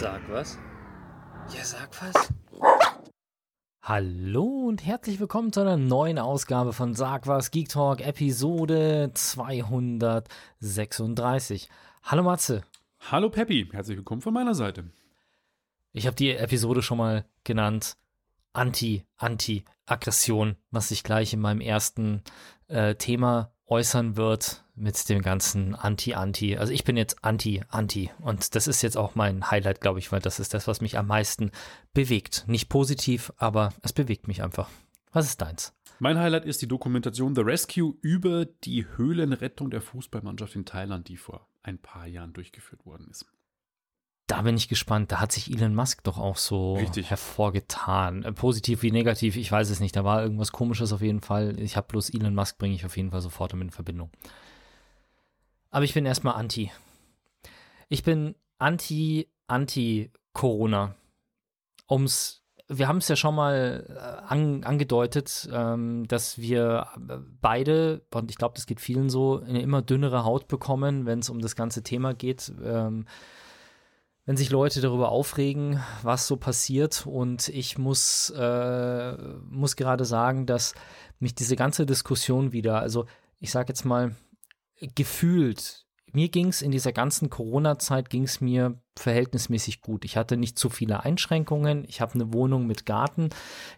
Sag was? Ja, sag was. Hallo und herzlich willkommen zu einer neuen Ausgabe von Sag was Geek Talk Episode 236. Hallo Matze. Hallo Peppi, herzlich willkommen von meiner Seite. Ich habe die Episode schon mal genannt Anti, Anti, Aggression, was sich gleich in meinem ersten äh, Thema äußern wird mit dem ganzen Anti-Anti. Also ich bin jetzt Anti-Anti und das ist jetzt auch mein Highlight, glaube ich, weil das ist das, was mich am meisten bewegt. Nicht positiv, aber es bewegt mich einfach. Was ist deins? Mein Highlight ist die Dokumentation The Rescue über die Höhlenrettung der Fußballmannschaft in Thailand, die vor ein paar Jahren durchgeführt worden ist. Da bin ich gespannt. Da hat sich Elon Musk doch auch so Richtig. hervorgetan. Äh, positiv wie negativ, ich weiß es nicht. Da war irgendwas Komisches auf jeden Fall. Ich habe bloß Elon Musk, bringe ich auf jeden Fall sofort damit in Verbindung. Aber ich bin erstmal anti. Ich bin anti, anti-Corona. Ums, wir haben es ja schon mal äh, an, angedeutet, ähm, dass wir beide, und ich glaube, das geht vielen so, eine immer dünnere Haut bekommen, wenn es um das ganze Thema geht. Ähm, wenn sich Leute darüber aufregen, was so passiert. Und ich muss, äh, muss gerade sagen, dass mich diese ganze Diskussion wieder, also ich sage jetzt mal, gefühlt mir ging es in dieser ganzen Corona-Zeit ging es mir verhältnismäßig gut. Ich hatte nicht zu viele Einschränkungen. Ich habe eine Wohnung mit Garten.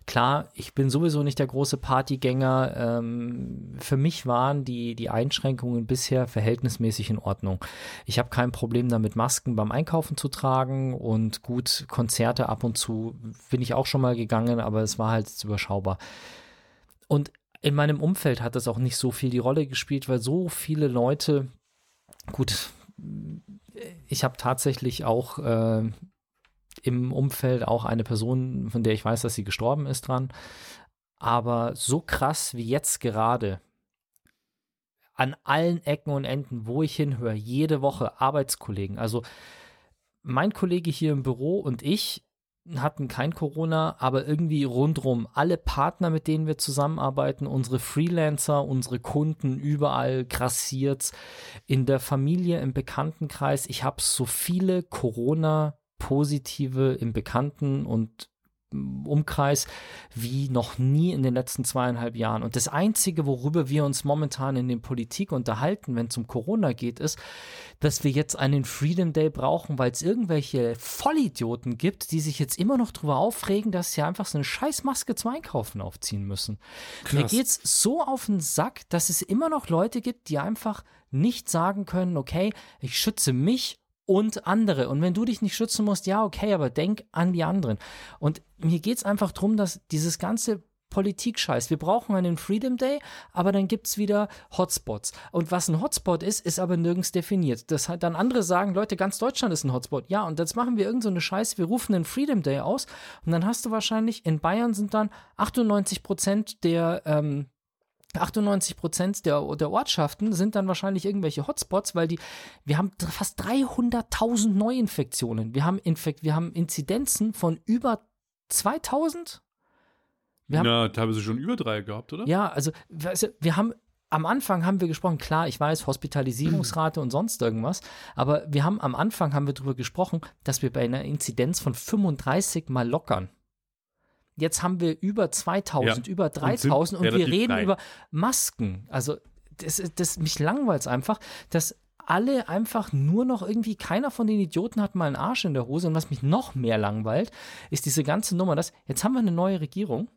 Klar, ich bin sowieso nicht der große Partygänger. Ähm, für mich waren die, die Einschränkungen bisher verhältnismäßig in Ordnung. Ich habe kein Problem damit, Masken beim Einkaufen zu tragen und gut, Konzerte ab und zu bin ich auch schon mal gegangen, aber es war halt überschaubar. Und in meinem Umfeld hat das auch nicht so viel die Rolle gespielt, weil so viele Leute gut, ich habe tatsächlich auch äh, im Umfeld auch eine Person, von der ich weiß, dass sie gestorben ist dran. Aber so krass wie jetzt gerade, an allen Ecken und Enden, wo ich hinhöre, jede Woche Arbeitskollegen. Also mein Kollege hier im Büro und ich, hatten kein Corona, aber irgendwie rundrum alle Partner, mit denen wir zusammenarbeiten, unsere Freelancer, unsere Kunden, überall grassiert in der Familie, im Bekanntenkreis. Ich habe so viele Corona positive im Bekannten und Umkreis wie noch nie in den letzten zweieinhalb Jahren. Und das Einzige, worüber wir uns momentan in der Politik unterhalten, wenn es um Corona geht, ist, dass wir jetzt einen Freedom Day brauchen, weil es irgendwelche Vollidioten gibt, die sich jetzt immer noch darüber aufregen, dass sie einfach so eine Scheißmaske zum Einkaufen aufziehen müssen. Krass. Mir geht's so auf den Sack, dass es immer noch Leute gibt, die einfach nicht sagen können, okay, ich schütze mich und andere. Und wenn du dich nicht schützen musst, ja, okay, aber denk an die anderen. Und mir geht es einfach darum, dass dieses ganze Politik-Scheiß. Wir brauchen einen Freedom Day, aber dann gibt es wieder Hotspots. Und was ein Hotspot ist, ist aber nirgends definiert. Das hat dann andere sagen, Leute, ganz Deutschland ist ein Hotspot. Ja, und jetzt machen wir irgendeine so Scheiße, wir rufen einen Freedom Day aus und dann hast du wahrscheinlich, in Bayern sind dann 98 Prozent der ähm, 98 Prozent der, der Ortschaften sind dann wahrscheinlich irgendwelche Hotspots, weil die, wir haben fast 300.000 Neuinfektionen. Wir haben, Infekt, wir haben Inzidenzen von über 2000. Wir haben, Na, teilweise schon über drei gehabt, oder? Ja, also wir haben am Anfang haben wir gesprochen, klar, ich weiß, Hospitalisierungsrate und sonst irgendwas, aber wir haben am Anfang haben wir darüber gesprochen, dass wir bei einer Inzidenz von 35 mal lockern. Jetzt haben wir über 2000, ja. über 3000 und, und wir reden klein. über Masken. Also das, das mich langweilt einfach, dass alle einfach nur noch irgendwie, keiner von den Idioten hat mal einen Arsch in der Hose. Und was mich noch mehr langweilt, ist diese ganze Nummer, dass jetzt haben wir eine neue Regierung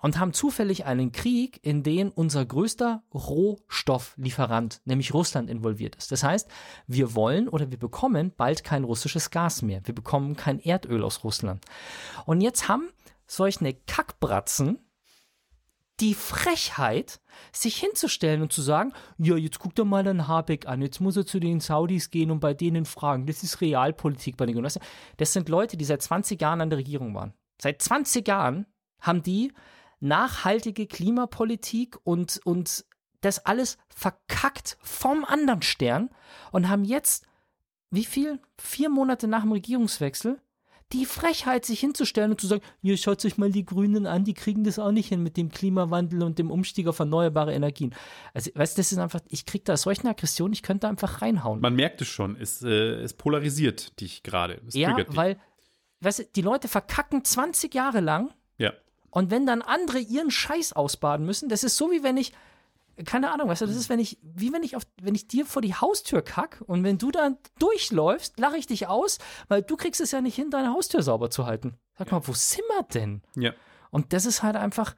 und haben zufällig einen Krieg, in den unser größter Rohstofflieferant, nämlich Russland, involviert ist. Das heißt, wir wollen oder wir bekommen bald kein russisches Gas mehr. Wir bekommen kein Erdöl aus Russland. Und jetzt haben solche Kackbratzen die Frechheit, sich hinzustellen und zu sagen, ja, jetzt guck doch mal den Habeck an, jetzt muss er zu den Saudis gehen und bei denen fragen. Das ist Realpolitik bei den Das sind Leute, die seit 20 Jahren an der Regierung waren. Seit 20 Jahren haben die nachhaltige Klimapolitik und, und das alles verkackt vom anderen Stern und haben jetzt, wie viel? Vier Monate nach dem Regierungswechsel die Frechheit, sich hinzustellen und zu sagen, ja, schaut euch mal die Grünen an, die kriegen das auch nicht hin mit dem Klimawandel und dem Umstieg auf erneuerbare Energien. Also, weißt du, das ist einfach, ich kriege da solche Aggression, ich könnte einfach reinhauen. Man merkt es schon, es, äh, es polarisiert dich gerade. Ja, weil, weißt du, die Leute verkacken 20 Jahre lang. Ja. Und wenn dann andere ihren Scheiß ausbaden müssen, das ist so wie wenn ich, keine Ahnung, weißt du, das ist, wenn ich, wie wenn ich auf, wenn ich dir vor die Haustür kack und wenn du dann durchläufst, lache ich dich aus, weil du kriegst es ja nicht hin, deine Haustür sauber zu halten. Sag mal, wo sind wir denn? Ja. Und das ist halt einfach,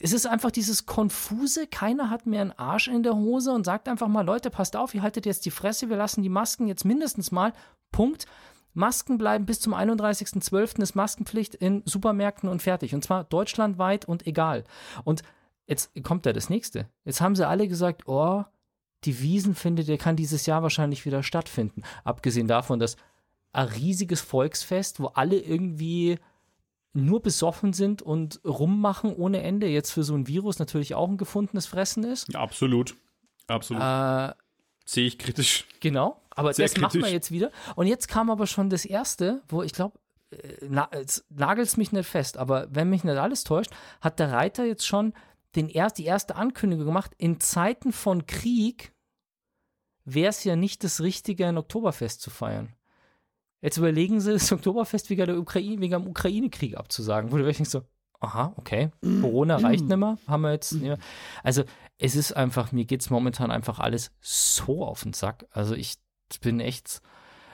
es ist einfach dieses konfuse, keiner hat mehr einen Arsch in der Hose und sagt einfach mal, Leute, passt auf, ihr haltet jetzt die Fresse, wir lassen die Masken jetzt mindestens mal, Punkt. Masken bleiben bis zum 31.12. ist Maskenpflicht in Supermärkten und fertig. Und zwar deutschlandweit und egal. Und jetzt kommt da das nächste. Jetzt haben sie alle gesagt, oh, die Wiesen findet, der kann dieses Jahr wahrscheinlich wieder stattfinden. Abgesehen davon, dass ein riesiges Volksfest, wo alle irgendwie nur besoffen sind und rummachen ohne Ende, jetzt für so ein Virus natürlich auch ein gefundenes Fressen ist. Ja, absolut. Absolut. Äh, Sehe ich kritisch. Genau, aber Sehr das machen wir kritisch. jetzt wieder. Und jetzt kam aber schon das erste, wo ich glaube, na, jetzt nagelt's mich nicht fest, aber wenn mich nicht alles täuscht, hat der Reiter jetzt schon den erst, die erste Ankündigung gemacht, in Zeiten von Krieg wäre es ja nicht das Richtige, ein Oktoberfest zu feiern. Jetzt überlegen sie, das Oktoberfest wegen, der Ukraine, wegen dem Ukraine-Krieg abzusagen. Wo du wirklich so, aha, okay, Corona reicht nicht mehr, haben wir jetzt nicht mehr. Also es ist einfach, mir geht es momentan einfach alles so auf den Sack. Also ich bin echt,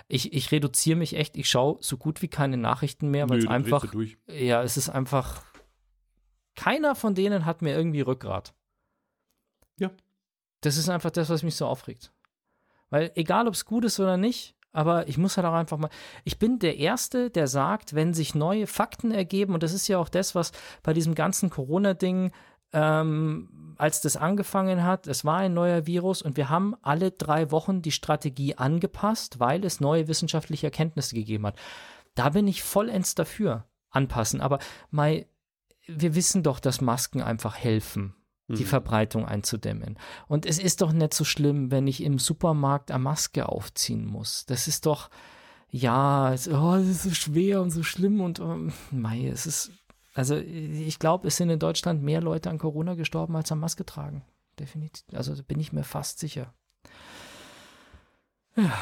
ich, ich reduziere mich echt, ich schaue so gut wie keine Nachrichten mehr, weil es einfach, ja, es ist einfach, keiner von denen hat mir irgendwie Rückgrat. Ja. Das ist einfach das, was mich so aufregt. Weil egal, ob es gut ist oder nicht, aber ich muss halt auch einfach mal, ich bin der Erste, der sagt, wenn sich neue Fakten ergeben, und das ist ja auch das, was bei diesem ganzen Corona-Ding, ähm, als das angefangen hat, es war ein neuer Virus und wir haben alle drei Wochen die Strategie angepasst, weil es neue wissenschaftliche Erkenntnisse gegeben hat. Da bin ich vollends dafür, anpassen. Aber Mai, wir wissen doch, dass Masken einfach helfen, die Mhm. Verbreitung einzudämmen. Und es ist doch nicht so schlimm, wenn ich im Supermarkt eine Maske aufziehen muss. Das ist doch, ja, es, oh, ist so schwer und so schlimm und ähm, mei, es ist, also ich glaube, es sind in Deutschland mehr Leute an Corona gestorben als an Maske tragen. Definitiv. Also da bin ich mir fast sicher. Ja.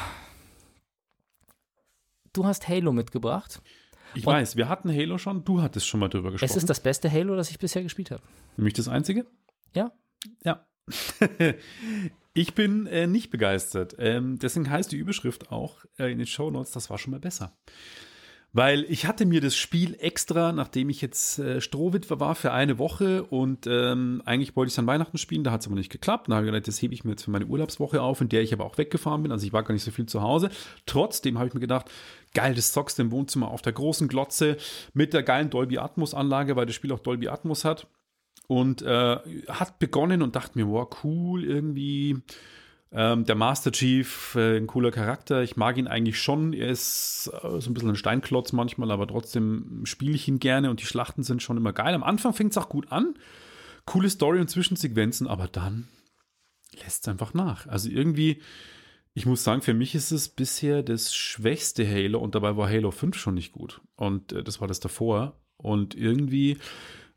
Du hast Halo mitgebracht. Ich Und- weiß, wir hatten Halo schon, du hattest schon mal drüber gesprochen. Es ist das beste Halo, das ich bisher gespielt habe. Nämlich das einzige? Ja. Ja. ich bin äh, nicht begeistert. Ähm, deswegen heißt die Überschrift auch äh, in den Show Notes, das war schon mal besser. Weil ich hatte mir das Spiel extra, nachdem ich jetzt äh, Strohwitwer war für eine Woche und ähm, eigentlich wollte ich es an Weihnachten spielen, da hat es aber nicht geklappt. Da habe ich gedacht, das hebe ich mir jetzt für meine Urlaubswoche auf, in der ich aber auch weggefahren bin. Also ich war gar nicht so viel zu Hause. Trotzdem habe ich mir gedacht, geil, das zockst im Wohnzimmer auf der großen Glotze mit der geilen Dolby Atmos Anlage, weil das Spiel auch Dolby Atmos hat. Und äh, hat begonnen und dachte mir, wow, cool, irgendwie. Ähm, der Master Chief, äh, ein cooler Charakter. Ich mag ihn eigentlich schon. Er ist äh, so ein bisschen ein Steinklotz manchmal, aber trotzdem spiele ich ihn gerne und die Schlachten sind schon immer geil. Am Anfang fängt es auch gut an. Coole Story und Zwischensequenzen, aber dann lässt es einfach nach. Also irgendwie, ich muss sagen, für mich ist es bisher das schwächste Halo und dabei war Halo 5 schon nicht gut. Und äh, das war das davor. Und irgendwie,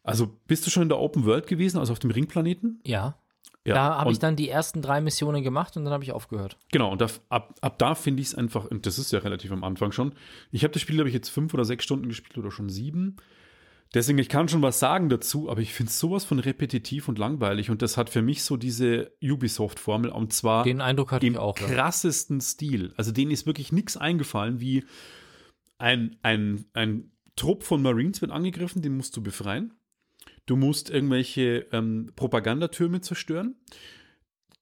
also bist du schon in der Open World gewesen, also auf dem Ringplaneten? Ja. Ja. Da habe ich dann die ersten drei Missionen gemacht und dann habe ich aufgehört. Genau, und da, ab, ab da finde ich es einfach, und das ist ja relativ am Anfang schon. Ich habe das Spiel, glaube ich, jetzt fünf oder sechs Stunden gespielt oder schon sieben. Deswegen, ich kann schon was sagen dazu, aber ich finde es sowas von repetitiv und langweilig. Und das hat für mich so diese Ubisoft-Formel, und zwar Den Eindruck hatte im ich auch. Ja. krassesten Stil. Also denen ist wirklich nichts eingefallen, wie ein, ein, ein Trupp von Marines wird angegriffen, den musst du befreien. Du musst irgendwelche ähm, Propagandatürme zerstören.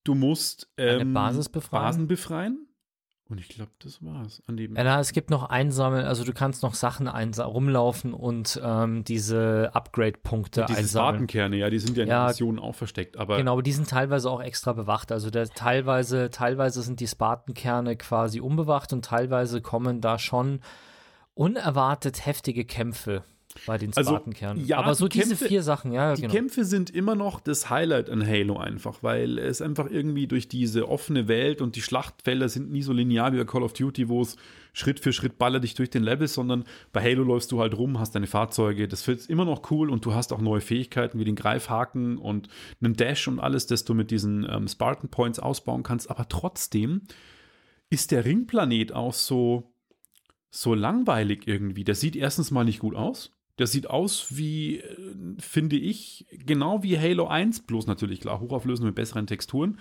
Du musst Eine ähm, Basis befreien. Basen befreien. Und ich glaube, das war's. An dem Ja, na, es gibt noch einsammeln, also du kannst noch Sachen rumlaufen und ähm, diese Upgrade-Punkte diese einsammeln. Spartankerne, ja, die sind ja in Ja, den Missionen auch versteckt. Aber Genau, aber die sind teilweise auch extra bewacht. Also der, teilweise, teilweise sind die Spartankerne quasi unbewacht und teilweise kommen da schon unerwartet heftige Kämpfe bei den Spartankernen. Also, ja, Aber so die diese Kämpfe, vier Sachen, ja, Die genau. Kämpfe sind immer noch das Highlight an Halo einfach, weil es einfach irgendwie durch diese offene Welt und die Schlachtfelder sind nie so linear wie bei Call of Duty, wo es Schritt für Schritt baller dich durch den Level, sondern bei Halo läufst du halt rum, hast deine Fahrzeuge, das wird immer noch cool und du hast auch neue Fähigkeiten wie den Greifhaken und einen Dash und alles, das du mit diesen ähm, Spartan Points ausbauen kannst. Aber trotzdem ist der Ringplanet auch so, so langweilig irgendwie. Der sieht erstens mal nicht gut aus. Der sieht aus wie, äh, finde ich, genau wie Halo 1, bloß natürlich klar, hochauflösend mit besseren Texturen.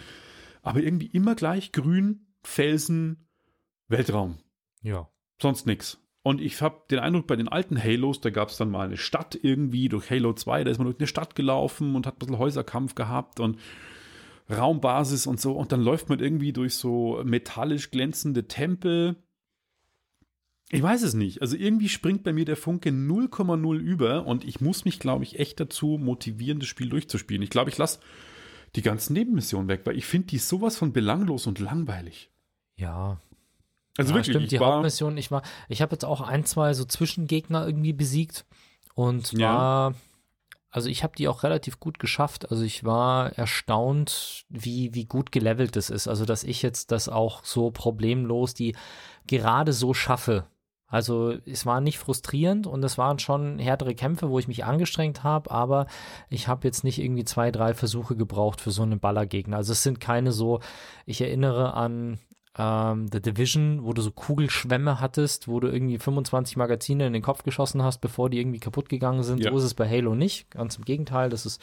Aber irgendwie immer gleich grün, Felsen, Weltraum. Ja. Sonst nichts. Und ich habe den Eindruck, bei den alten Halos, da gab es dann mal eine Stadt irgendwie, durch Halo 2, da ist man durch eine Stadt gelaufen und hat ein bisschen Häuserkampf gehabt und Raumbasis und so. Und dann läuft man irgendwie durch so metallisch glänzende Tempel ich weiß es nicht. Also irgendwie springt bei mir der Funke 0,0 über und ich muss mich, glaube ich, echt dazu motivieren, das Spiel durchzuspielen. Ich glaube, ich lasse die ganzen Nebenmissionen weg, weil ich finde die sowas von belanglos und langweilig. Ja. Also ja, wirklich, stimmt, die war, Hauptmission, ich war, ich habe jetzt auch ein, zwei so Zwischengegner irgendwie besiegt und war, ja. also ich habe die auch relativ gut geschafft. Also ich war erstaunt, wie, wie gut gelevelt das ist. Also dass ich jetzt das auch so problemlos die gerade so schaffe, also es war nicht frustrierend und es waren schon härtere Kämpfe, wo ich mich angestrengt habe, aber ich habe jetzt nicht irgendwie zwei, drei Versuche gebraucht für so einen Ballergegner. Also es sind keine so, ich erinnere an ähm, The Division, wo du so Kugelschwämme hattest, wo du irgendwie 25 Magazine in den Kopf geschossen hast, bevor die irgendwie kaputt gegangen sind. Ja. So ist es bei Halo nicht. Ganz im Gegenteil, das ist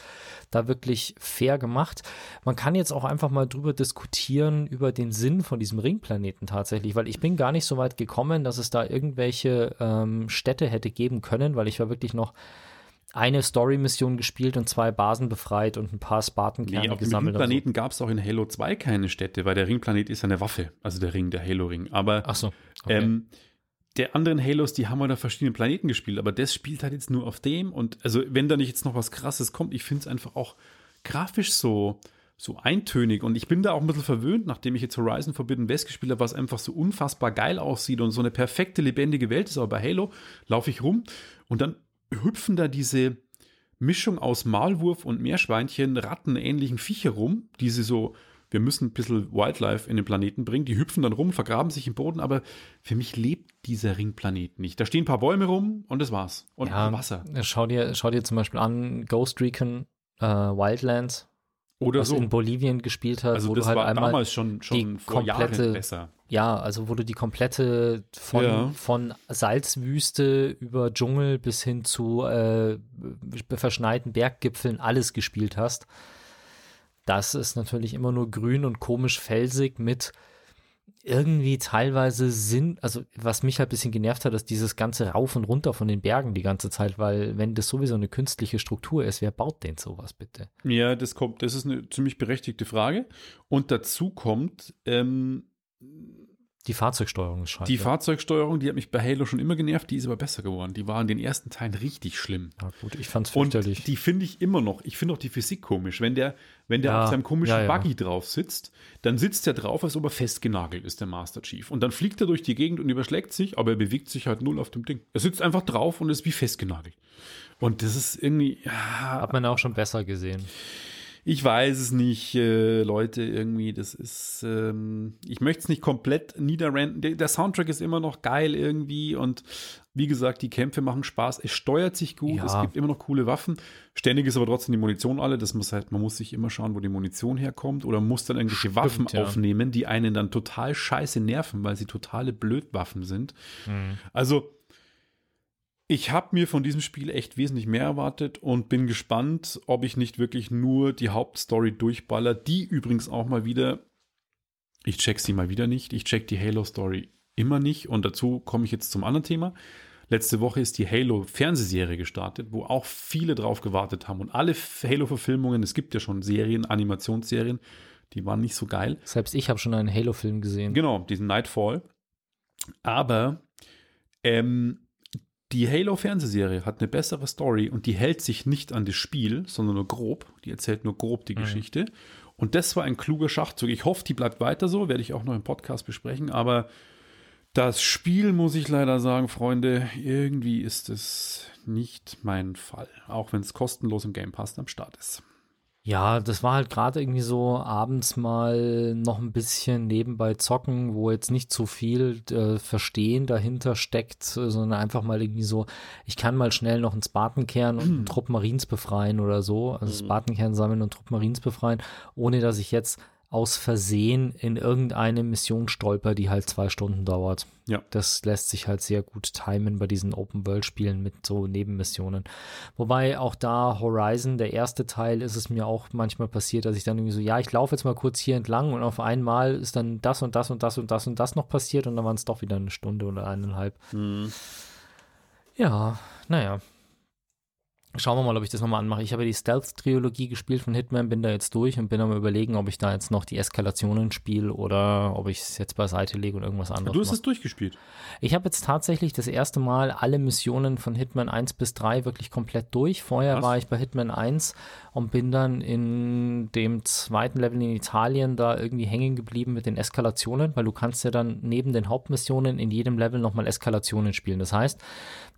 da wirklich fair gemacht. Man kann jetzt auch einfach mal drüber diskutieren, über den Sinn von diesem Ringplaneten tatsächlich, weil ich bin gar nicht so weit gekommen, dass es da irgendwelche ähm, Städte hätte geben können, weil ich war wirklich noch eine Story-Mission gespielt und zwei Basen befreit und ein paar Spartankerne nee, gesammelt. Auf dem Ringplaneten so. gab es auch in Halo 2 keine Städte, weil der Ringplanet ist eine Waffe, also der Ring, der Halo-Ring. Aber Ach so, okay. ähm, der anderen Halos, die haben wir auf verschiedenen Planeten gespielt, aber das spielt halt jetzt nur auf dem und also wenn da nicht jetzt noch was krasses kommt, ich finde es einfach auch grafisch so, so eintönig und ich bin da auch ein bisschen verwöhnt, nachdem ich jetzt Horizon Forbidden West gespielt habe, was einfach so unfassbar geil aussieht und so eine perfekte, lebendige Welt ist, aber bei Halo laufe ich rum und dann hüpfen da diese Mischung aus Maulwurf und Meerschweinchen, rattenähnlichen Viecher rum, die sie so, wir müssen ein bisschen Wildlife in den Planeten bringen, die hüpfen dann rum, vergraben sich im Boden, aber für mich lebt dieser Ringplanet nicht. Da stehen ein paar Bäume rum und das war's. Und ja, Wasser. Schau dir, schau dir zum Beispiel an Ghost Recon äh, Wildlands, oder was so. in Bolivien gespielt hat, also wo das du halt war einmal damals schon, schon die komplette, besser. Ja, also wo du die komplette von, ja. von Salzwüste über Dschungel bis hin zu äh, verschneiten Berggipfeln alles gespielt hast. Das ist natürlich immer nur grün und komisch felsig mit irgendwie teilweise Sinn, also was mich halt ein bisschen genervt hat, ist dieses ganze Rauf und Runter von den Bergen die ganze Zeit, weil wenn das sowieso eine künstliche Struktur ist, wer baut denn sowas bitte? Ja, das kommt, das ist eine ziemlich berechtigte Frage. Und dazu kommt, ähm, die Fahrzeugsteuerung ist scheiße. Die Fahrzeugsteuerung, die hat mich bei Halo schon immer genervt, die ist aber besser geworden. Die war in den ersten Teilen richtig schlimm. Ja, gut, ich fand's fürchterlich. Und die finde ich immer noch. Ich finde auch die Physik komisch. Wenn der, wenn der ja, auf seinem komischen ja, ja. Buggy drauf sitzt, dann sitzt er drauf, als ob er festgenagelt ist, der Master Chief. Und dann fliegt er durch die Gegend und überschlägt sich, aber er bewegt sich halt null auf dem Ding. Er sitzt einfach drauf und ist wie festgenagelt. Und das ist irgendwie. Hat man auch schon besser gesehen. Ich weiß es nicht, äh, Leute, irgendwie, das ist, ähm, ich möchte es nicht komplett niederrenten. Der, der, Soundtrack ist immer noch geil irgendwie und wie gesagt, die Kämpfe machen Spaß. Es steuert sich gut, ja. es gibt immer noch coole Waffen. Ständig ist aber trotzdem die Munition alle. Das muss halt, man muss sich immer schauen, wo die Munition herkommt oder muss dann irgendwelche Stimmt, Waffen ja. aufnehmen, die einen dann total scheiße nerven, weil sie totale Blödwaffen sind. Mhm. Also, ich habe mir von diesem Spiel echt wesentlich mehr erwartet und bin gespannt, ob ich nicht wirklich nur die Hauptstory durchballer, die übrigens auch mal wieder, ich check sie mal wieder nicht, ich check die Halo-Story immer nicht und dazu komme ich jetzt zum anderen Thema. Letzte Woche ist die Halo-Fernsehserie gestartet, wo auch viele drauf gewartet haben und alle Halo-Verfilmungen, es gibt ja schon Serien, Animationsserien, die waren nicht so geil. Selbst ich habe schon einen Halo-Film gesehen. Genau, diesen Nightfall. Aber ähm, die Halo-Fernsehserie hat eine bessere Story und die hält sich nicht an das Spiel, sondern nur grob. Die erzählt nur grob die mhm. Geschichte. Und das war ein kluger Schachzug. Ich hoffe, die bleibt weiter so, werde ich auch noch im Podcast besprechen. Aber Das Spiel, muss ich leider sagen, Freunde, irgendwie ist es nicht mein Fall. Auch wenn es kostenlos im Game Pass am Start ist. Ja, das war halt gerade irgendwie so abends mal noch ein bisschen nebenbei zocken, wo jetzt nicht so viel äh, Verstehen dahinter steckt, sondern einfach mal irgendwie so, ich kann mal schnell noch einen Spartan kehren und einen Trupp Marines befreien oder so. Also mhm. Spartan kehren sammeln und Trupp Marines befreien, ohne dass ich jetzt aus Versehen in irgendeine Mission stolper, die halt zwei Stunden dauert. Ja. Das lässt sich halt sehr gut timen bei diesen Open-World-Spielen mit so Nebenmissionen. Wobei auch da Horizon, der erste Teil, ist es mir auch manchmal passiert, dass ich dann irgendwie so, ja, ich laufe jetzt mal kurz hier entlang und auf einmal ist dann das und das und das und das und das noch passiert und dann waren es doch wieder eine Stunde oder eineinhalb. Mhm. Ja, naja. Schauen wir mal, ob ich das nochmal anmache. Ich habe die Stealth-Trilogie gespielt von Hitman, bin da jetzt durch und bin am überlegen, ob ich da jetzt noch die Eskalationen spiele oder ob ich es jetzt beiseite lege und irgendwas anderes. Du hast es durchgespielt. Ich habe jetzt tatsächlich das erste Mal alle Missionen von Hitman 1 bis 3 wirklich komplett durch. Vorher Was? war ich bei Hitman 1 und bin dann in dem zweiten Level in Italien da irgendwie hängen geblieben mit den Eskalationen, weil du kannst ja dann neben den Hauptmissionen in jedem Level nochmal Eskalationen spielen. Das heißt,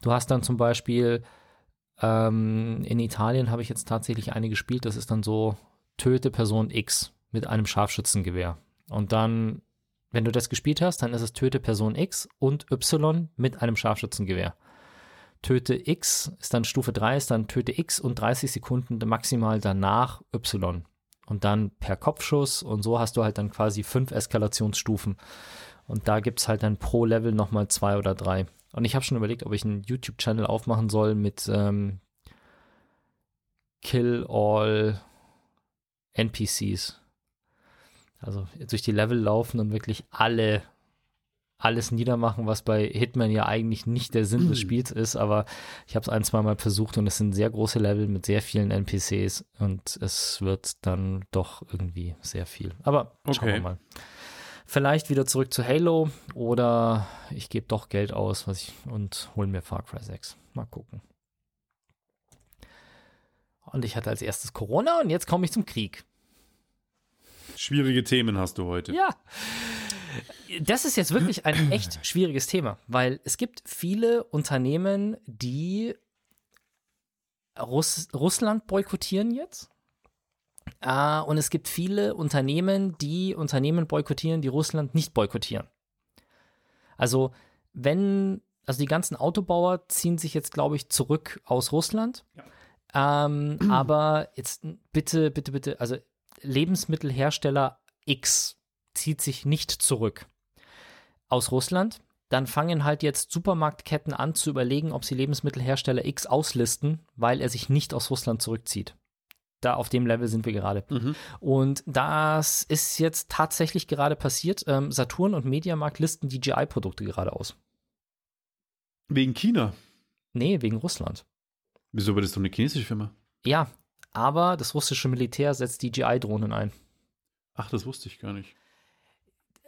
du hast dann zum Beispiel ähm, in Italien habe ich jetzt tatsächlich eine gespielt, das ist dann so, töte Person X mit einem Scharfschützengewehr. Und dann, wenn du das gespielt hast, dann ist es töte Person X und Y mit einem Scharfschützengewehr. Töte X ist dann Stufe 3, ist dann töte X und 30 Sekunden maximal danach Y. Und dann per Kopfschuss und so hast du halt dann quasi fünf Eskalationsstufen. Und da gibt es halt dann pro Level nochmal zwei oder drei. Und ich habe schon überlegt, ob ich einen YouTube-Channel aufmachen soll mit ähm, Kill All NPCs. Also durch die Level laufen und wirklich alle alles niedermachen, was bei Hitman ja eigentlich nicht der Sinn des Spiels ist, aber ich habe es ein, zwei Mal versucht und es sind sehr große Level mit sehr vielen NPCs und es wird dann doch irgendwie sehr viel. Aber okay. schauen wir mal. Vielleicht wieder zurück zu Halo oder ich gebe doch Geld aus was ich, und hole mir Far Cry 6. Mal gucken. Und ich hatte als erstes Corona und jetzt komme ich zum Krieg. Schwierige Themen hast du heute. Ja. Das ist jetzt wirklich ein echt schwieriges Thema, weil es gibt viele Unternehmen, die Russ Russland boykottieren jetzt. Uh, und es gibt viele Unternehmen, die Unternehmen boykottieren, die Russland nicht boykottieren. Also, wenn, also die ganzen Autobauer ziehen sich jetzt, glaube ich, zurück aus Russland. Ja. Ähm, aber jetzt bitte, bitte, bitte, also Lebensmittelhersteller X zieht sich nicht zurück aus Russland. Dann fangen halt jetzt Supermarktketten an zu überlegen, ob sie Lebensmittelhersteller X auslisten, weil er sich nicht aus Russland zurückzieht da auf dem Level sind wir gerade. Mhm. Und das ist jetzt tatsächlich gerade passiert. Ähm, Saturn und Mediamarkt listen DJI-Produkte gerade aus. Wegen China? Nee, wegen Russland. Wieso war das doch eine chinesische Firma? Ja, aber das russische Militär setzt DJI-Drohnen ein. Ach, das wusste ich gar nicht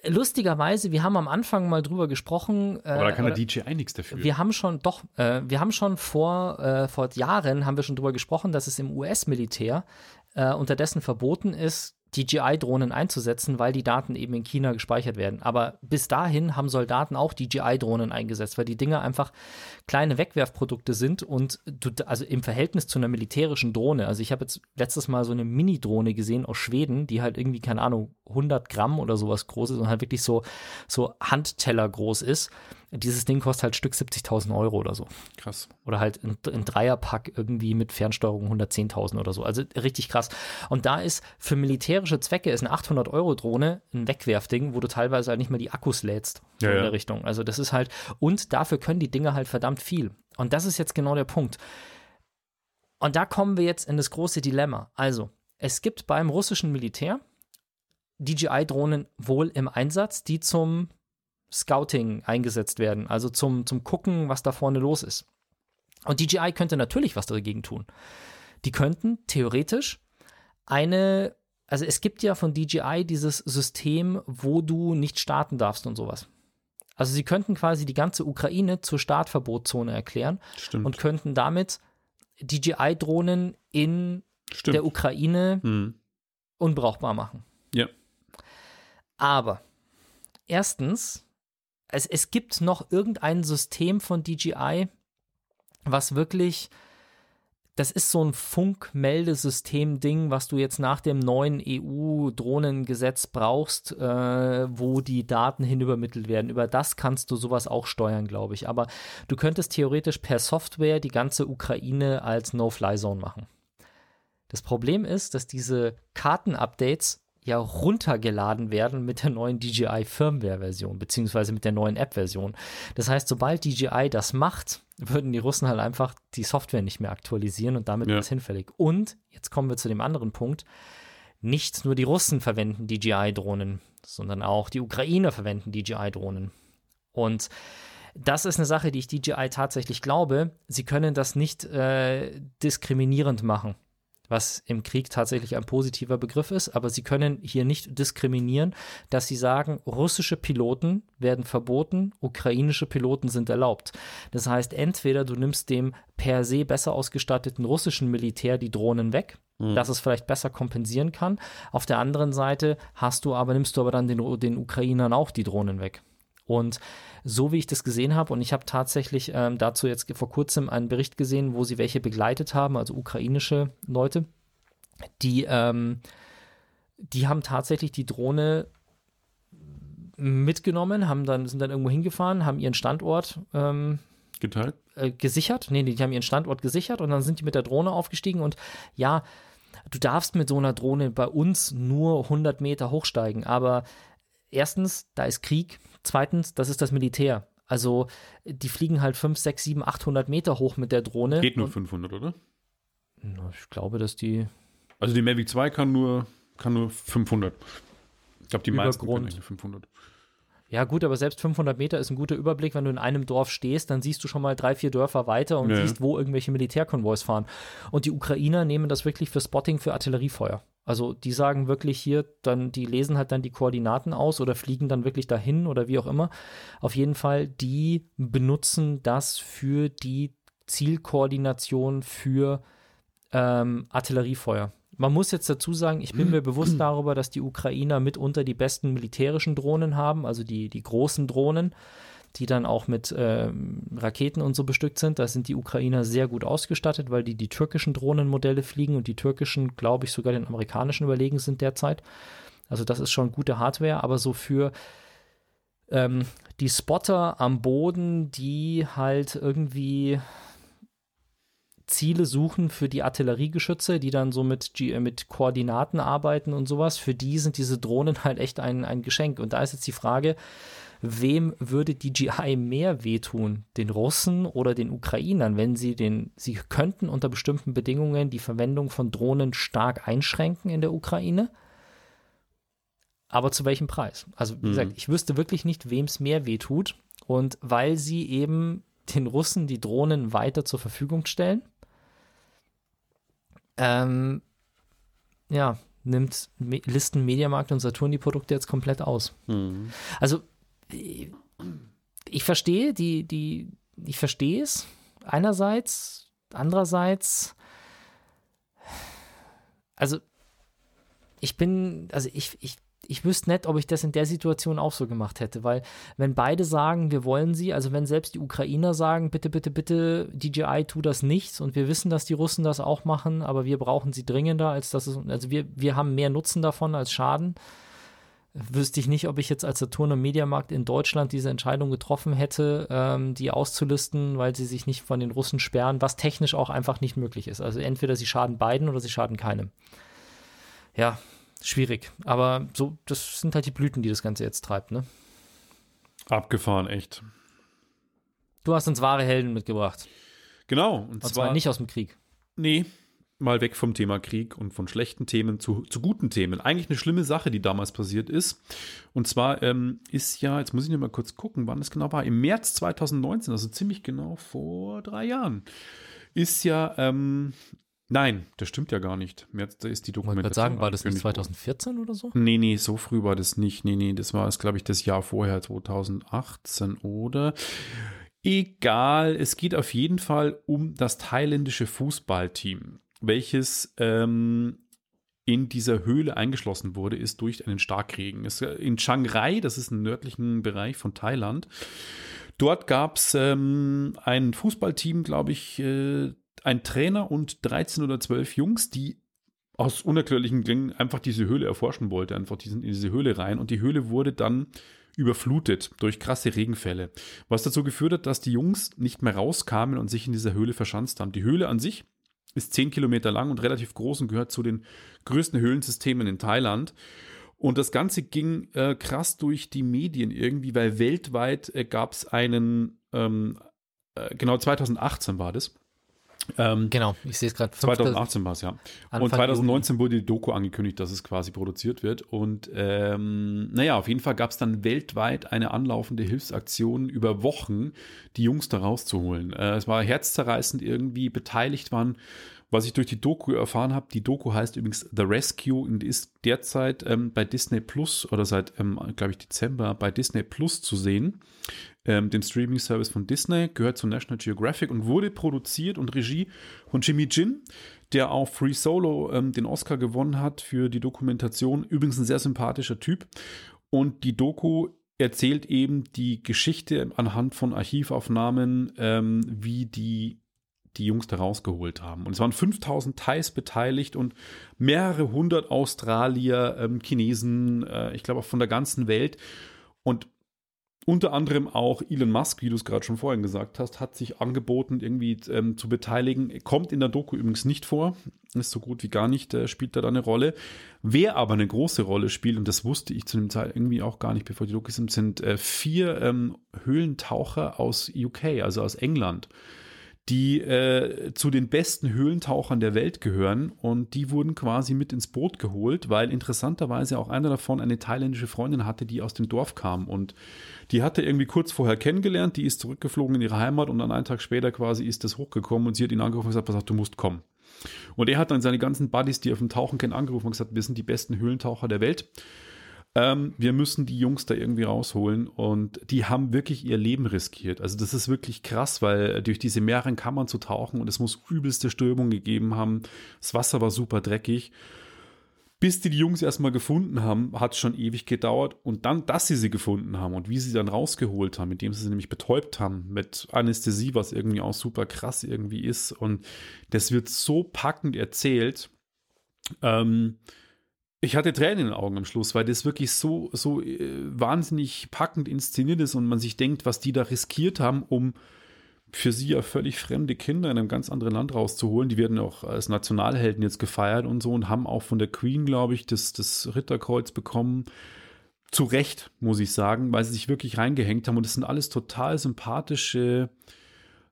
lustigerweise, wir haben am Anfang mal drüber gesprochen. Äh, Aber da kann der DJI nichts dafür. Wir haben schon, doch, äh, wir haben schon vor, äh, vor Jahren haben wir schon drüber gesprochen, dass es im US-Militär äh, unterdessen verboten ist, DJI-Drohnen einzusetzen, weil die Daten eben in China gespeichert werden. Aber bis dahin haben Soldaten auch DJI-Drohnen eingesetzt, weil die Dinger einfach kleine Wegwerfprodukte sind und du, also im Verhältnis zu einer militärischen Drohne. Also ich habe jetzt letztes Mal so eine Mini-Drohne gesehen aus Schweden, die halt irgendwie, keine Ahnung, 100 Gramm oder sowas groß ist und halt wirklich so, so Handteller groß ist dieses Ding kostet halt Stück 70.000 Euro oder so. Krass. Oder halt ein, ein Dreierpack irgendwie mit Fernsteuerung 110.000 oder so. Also richtig krass. Und da ist für militärische Zwecke ist eine 800 Euro Drohne ein Wegwerfding, wo du teilweise halt nicht mehr die Akkus lädst ja, in der ja. Richtung. Also das ist halt, und dafür können die Dinge halt verdammt viel. Und das ist jetzt genau der Punkt. Und da kommen wir jetzt in das große Dilemma. Also, es gibt beim russischen Militär DJI-Drohnen wohl im Einsatz, die zum Scouting eingesetzt werden, also zum, zum Gucken, was da vorne los ist. Und DJI könnte natürlich was dagegen tun. Die könnten theoretisch eine, also es gibt ja von DJI dieses System, wo du nicht starten darfst und sowas. Also sie könnten quasi die ganze Ukraine zur Startverbotszone erklären Stimmt. und könnten damit DJI-Drohnen in Stimmt. der Ukraine mhm. unbrauchbar machen. Ja. Aber erstens es, es gibt noch irgendein System von DJI, was wirklich das ist so ein Funkmeldesystem-Ding, was du jetzt nach dem neuen EU-Drohnengesetz brauchst, äh, wo die Daten hinübermittelt werden. Über das kannst du sowas auch steuern, glaube ich. Aber du könntest theoretisch per Software die ganze Ukraine als No-Fly-Zone machen. Das Problem ist, dass diese Karten-Updates ja runtergeladen werden mit der neuen DJI Firmware-Version, beziehungsweise mit der neuen App-Version. Das heißt, sobald DJI das macht, würden die Russen halt einfach die Software nicht mehr aktualisieren und damit ja. ist es hinfällig. Und jetzt kommen wir zu dem anderen Punkt. Nicht nur die Russen verwenden DJI-Drohnen, sondern auch die Ukrainer verwenden DJI-Drohnen. Und das ist eine Sache, die ich DJI tatsächlich glaube. Sie können das nicht äh, diskriminierend machen was im Krieg tatsächlich ein positiver Begriff ist, aber sie können hier nicht diskriminieren, dass sie sagen, russische Piloten werden verboten, ukrainische Piloten sind erlaubt. Das heißt, entweder du nimmst dem per se besser ausgestatteten russischen Militär die Drohnen weg, mhm. dass es vielleicht besser kompensieren kann. Auf der anderen Seite hast du aber, nimmst du aber dann den, den Ukrainern auch die Drohnen weg. Und so wie ich das gesehen habe, und ich habe tatsächlich ähm, dazu jetzt vor kurzem einen Bericht gesehen, wo sie welche begleitet haben, also ukrainische Leute, die, ähm, die haben tatsächlich die Drohne mitgenommen, haben dann, sind dann irgendwo hingefahren, haben ihren Standort ähm, geteilt. Äh, gesichert. Nee, die haben ihren Standort gesichert und dann sind die mit der Drohne aufgestiegen und ja, du darfst mit so einer Drohne bei uns nur 100 Meter hochsteigen, aber erstens, da ist Krieg, Zweitens, das ist das Militär. Also die fliegen halt 5, 6, 7, 800 Meter hoch mit der Drohne. Geht nur 500, oder? Ich glaube, dass die. Also die Mavic 2 kann nur, kann nur 500. Ich glaube, die meisten können 500. Ja, gut, aber selbst 500 Meter ist ein guter Überblick. Wenn du in einem Dorf stehst, dann siehst du schon mal drei, vier Dörfer weiter und ja. siehst, wo irgendwelche Militärkonvois fahren. Und die Ukrainer nehmen das wirklich für Spotting, für Artilleriefeuer. Also die sagen wirklich hier, dann, die lesen halt dann die Koordinaten aus oder fliegen dann wirklich dahin oder wie auch immer. Auf jeden Fall, die benutzen das für die Zielkoordination für ähm, Artilleriefeuer. Man muss jetzt dazu sagen, ich bin mir bewusst darüber, dass die Ukrainer mitunter die besten militärischen Drohnen haben, also die, die großen Drohnen die dann auch mit äh, Raketen und so bestückt sind. Da sind die Ukrainer sehr gut ausgestattet, weil die die türkischen Drohnenmodelle fliegen und die türkischen, glaube ich, sogar den amerikanischen überlegen sind derzeit. Also das ist schon gute Hardware, aber so für ähm, die Spotter am Boden, die halt irgendwie Ziele suchen für die Artilleriegeschütze, die dann so mit, G äh, mit Koordinaten arbeiten und sowas, für die sind diese Drohnen halt echt ein, ein Geschenk. Und da ist jetzt die Frage, wem würde DJI mehr wehtun? Den Russen oder den Ukrainern, wenn sie den, sie könnten unter bestimmten Bedingungen die Verwendung von Drohnen stark einschränken in der Ukraine? Aber zu welchem Preis? Also, wie mhm. gesagt, ich wüsste wirklich nicht, wem es mehr wehtut. Und weil sie eben den Russen die Drohnen weiter zur Verfügung stellen, ähm, ja, nimmt Listen, Mediamarkt und Saturn die Produkte jetzt komplett aus. Mhm. Also ich verstehe die, die, ich verstehe es einerseits, andererseits, also ich bin, also ich, ich, ich wüsste nicht, ob ich das in der Situation auch so gemacht hätte, weil wenn beide sagen, wir wollen sie, also wenn selbst die Ukrainer sagen, bitte, bitte, bitte, DJI tu das nicht und wir wissen, dass die Russen das auch machen, aber wir brauchen sie dringender, als dass es, also wir, wir haben mehr Nutzen davon als Schaden, wüsste ich nicht, ob ich jetzt als Saturn und Mediamarkt in Deutschland diese Entscheidung getroffen hätte, ähm, die auszulisten, weil sie sich nicht von den Russen sperren, was technisch auch einfach nicht möglich ist. Also entweder sie schaden beiden oder sie schaden keinem. Ja, schwierig. Aber so, das sind halt die Blüten, die das Ganze jetzt treibt, ne? Abgefahren, echt. Du hast uns wahre Helden mitgebracht. Genau. Und, und zwar, zwar nicht aus dem Krieg. Nee, mal weg vom Thema Krieg und von schlechten Themen zu, zu guten Themen. Eigentlich eine schlimme Sache, die damals passiert ist. Und zwar ähm, ist ja, jetzt muss ich noch mal kurz gucken, wann es genau war. Im März 2019, also ziemlich genau vor drei Jahren, ist ja, ähm, nein, das stimmt ja gar nicht. Da ist die Dokumentation. Ich sagen, war das nicht 2014 oder so? Nee, nee, so früh war das nicht. Nee, nee, das war es, glaube ich, das Jahr vorher, 2018, oder? Egal, es geht auf jeden Fall um das thailändische Fußballteam welches ähm, in dieser Höhle eingeschlossen wurde, ist durch einen Starkregen. in Chiang Rai, das ist im nördlichen Bereich von Thailand, dort gab es ähm, ein Fußballteam, glaube ich, äh, ein Trainer und 13 oder 12 Jungs, die aus unerklärlichen Dingen einfach diese Höhle erforschen wollte. Einfach die sind in diese Höhle rein und die Höhle wurde dann überflutet durch krasse Regenfälle, was dazu geführt hat, dass die Jungs nicht mehr rauskamen und sich in dieser Höhle verschanzt haben. Die Höhle an sich ist 10 Kilometer lang und relativ groß und gehört zu den größten Höhlensystemen in Thailand. Und das Ganze ging äh, krass durch die Medien irgendwie, weil weltweit äh, gab es einen, ähm, äh, genau 2018 war das, ähm, genau, ich sehe es gerade. 2018 war es, ja. Anfang und 2019 Juli. wurde die Doku angekündigt, dass es quasi produziert wird. Und ähm, naja, auf jeden Fall gab es dann weltweit eine anlaufende Hilfsaktion über Wochen, die Jungs da rauszuholen. Äh, es war herzzerreißend irgendwie, beteiligt waren was ich durch die Doku erfahren habe, die Doku heißt übrigens The Rescue und ist derzeit ähm, bei Disney Plus oder seit, ähm, glaube ich, Dezember bei Disney Plus zu sehen. Ähm, dem Streaming-Service von Disney, gehört zu National Geographic und wurde produziert und Regie von Jimmy Jin, der auch Free Solo ähm, den Oscar gewonnen hat für die Dokumentation. Übrigens ein sehr sympathischer Typ. Und die Doku erzählt eben die Geschichte anhand von Archivaufnahmen, ähm, wie die die Jungs da rausgeholt haben. Und es waren 5000 Thais beteiligt und mehrere hundert Australier, ähm, Chinesen, äh, ich glaube auch von der ganzen Welt. Und unter anderem auch Elon Musk, wie du es gerade schon vorhin gesagt hast, hat sich angeboten, irgendwie ähm, zu beteiligen. Kommt in der Doku übrigens nicht vor, ist so gut wie gar nicht, äh, spielt da eine Rolle. Wer aber eine große Rolle spielt, und das wusste ich zu dem Zeit irgendwie auch gar nicht, bevor die Doku sind, sind äh, vier ähm, Höhlentaucher aus UK, also aus England die äh, zu den besten Höhlentauchern der Welt gehören und die wurden quasi mit ins Boot geholt, weil interessanterweise auch einer davon eine thailändische Freundin hatte, die aus dem Dorf kam und die hatte irgendwie kurz vorher kennengelernt, die ist zurückgeflogen in ihre Heimat und dann einen Tag später quasi ist das hochgekommen und sie hat ihn angerufen und gesagt, pass auf, du musst kommen. Und er hat dann seine ganzen Buddies, die auf dem Tauchen kennen, angerufen und gesagt, wir sind die besten Höhlentaucher der Welt. Ähm, wir müssen die Jungs da irgendwie rausholen und die haben wirklich ihr Leben riskiert. Also das ist wirklich krass, weil durch diese mehreren Kammern zu tauchen und es muss übelste Strömung gegeben haben. Das Wasser war super dreckig. Bis die die Jungs erstmal gefunden haben, hat es schon ewig gedauert. Und dann, dass sie sie gefunden haben und wie sie dann rausgeholt haben, indem sie sie nämlich betäubt haben mit Anästhesie, was irgendwie auch super krass irgendwie ist. Und das wird so packend erzählt. Ähm, ich hatte Tränen in den Augen am Schluss, weil das wirklich so, so äh, wahnsinnig packend inszeniert ist und man sich denkt, was die da riskiert haben, um für sie ja völlig fremde Kinder in einem ganz anderen Land rauszuholen. Die werden auch als Nationalhelden jetzt gefeiert und so und haben auch von der Queen, glaube ich, das, das Ritterkreuz bekommen. Zu Recht, muss ich sagen, weil sie sich wirklich reingehängt haben. Und das sind alles total sympathische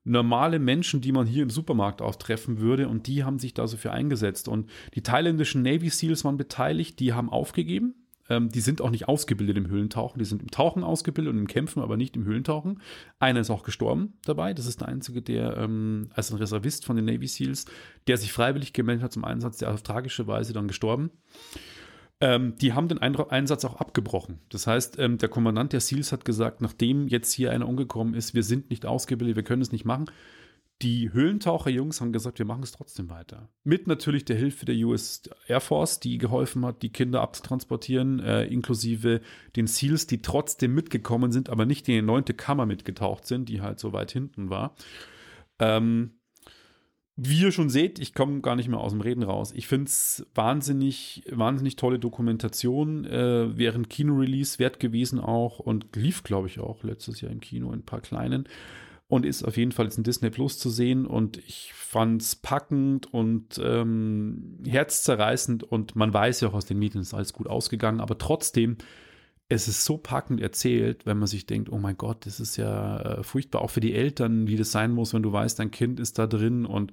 normale Menschen, die man hier im Supermarkt auch treffen würde und die haben sich da so für eingesetzt. Und die thailändischen Navy Seals waren beteiligt, die haben aufgegeben. Ähm, die sind auch nicht ausgebildet im Höhlentauchen, die sind im Tauchen ausgebildet und im Kämpfen, aber nicht im Höhlentauchen. Einer ist auch gestorben dabei, das ist der einzige, der ähm, als ein Reservist von den Navy Seals, der sich freiwillig gemeldet hat zum Einsatz, der auf tragische Weise dann gestorben. Ähm, die haben den Einsatz auch abgebrochen. Das heißt, ähm, der Kommandant der SEALs hat gesagt, nachdem jetzt hier einer umgekommen ist, wir sind nicht ausgebildet, wir können es nicht machen. Die Höhlentaucher-Jungs haben gesagt, wir machen es trotzdem weiter. Mit natürlich der Hilfe der US Air Force, die geholfen hat, die Kinder abzutransportieren, äh, inklusive den SEALs, die trotzdem mitgekommen sind, aber nicht in die neunte Kammer mitgetaucht sind, die halt so weit hinten war. Ähm, wie ihr schon seht, ich komme gar nicht mehr aus dem Reden raus. Ich finde es wahnsinnig, wahnsinnig tolle Dokumentation. Äh, wäre ein Kino-Release wert gewesen auch und lief, glaube ich, auch letztes Jahr im Kino in ein paar kleinen. Und ist auf jeden Fall jetzt in Disney Plus zu sehen. Und ich fand es packend und ähm, herzzerreißend. Und man weiß ja auch aus den Medien, ist alles gut ausgegangen. Aber trotzdem es ist so packend erzählt, wenn man sich denkt, oh mein Gott, das ist ja äh, furchtbar, auch für die Eltern, wie das sein muss, wenn du weißt, dein Kind ist da drin und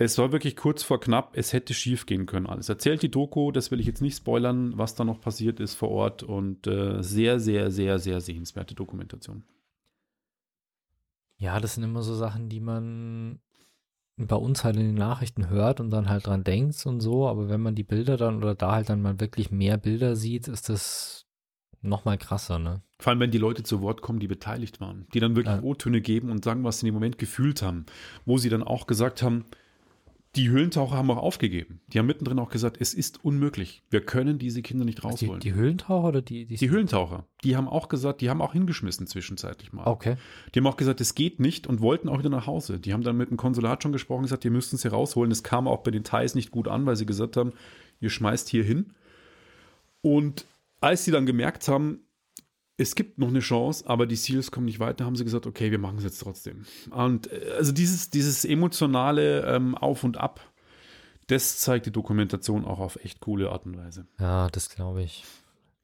es soll wirklich kurz vor knapp, es hätte schief gehen können alles. Erzählt die Doku, das will ich jetzt nicht spoilern, was da noch passiert ist vor Ort und äh, sehr, sehr, sehr, sehr sehenswerte Dokumentation. Ja, das sind immer so Sachen, die man bei uns halt in den Nachrichten hört und dann halt dran denkt und so, aber wenn man die Bilder dann oder da halt dann mal wirklich mehr Bilder sieht, ist das noch mal krasser, ne? Vor allem, wenn die Leute zu Wort kommen, die beteiligt waren, die dann wirklich ja. O-Töne geben und sagen, was sie in dem Moment gefühlt haben, wo sie dann auch gesagt haben, die Höhlentaucher haben auch aufgegeben. Die haben mittendrin auch gesagt, es ist unmöglich. Wir können diese Kinder nicht rausholen. Die, die Höhlentaucher oder die, die? Die Höhlentaucher. Die haben auch gesagt, die haben auch hingeschmissen zwischenzeitlich mal. Okay. Die haben auch gesagt, es geht nicht und wollten auch wieder nach Hause. Die haben dann mit dem Konsulat schon gesprochen, gesagt, ihr müsst uns hier rausholen. Es kam auch bei den Thais nicht gut an, weil sie gesagt haben, ihr schmeißt hier hin. Und als sie dann gemerkt haben, es gibt noch eine Chance, aber die Seals kommen nicht weiter, haben sie gesagt, okay, wir machen es jetzt trotzdem. Und äh, also dieses, dieses emotionale ähm, Auf und Ab, das zeigt die Dokumentation auch auf echt coole Art und Weise. Ja, das glaube ich.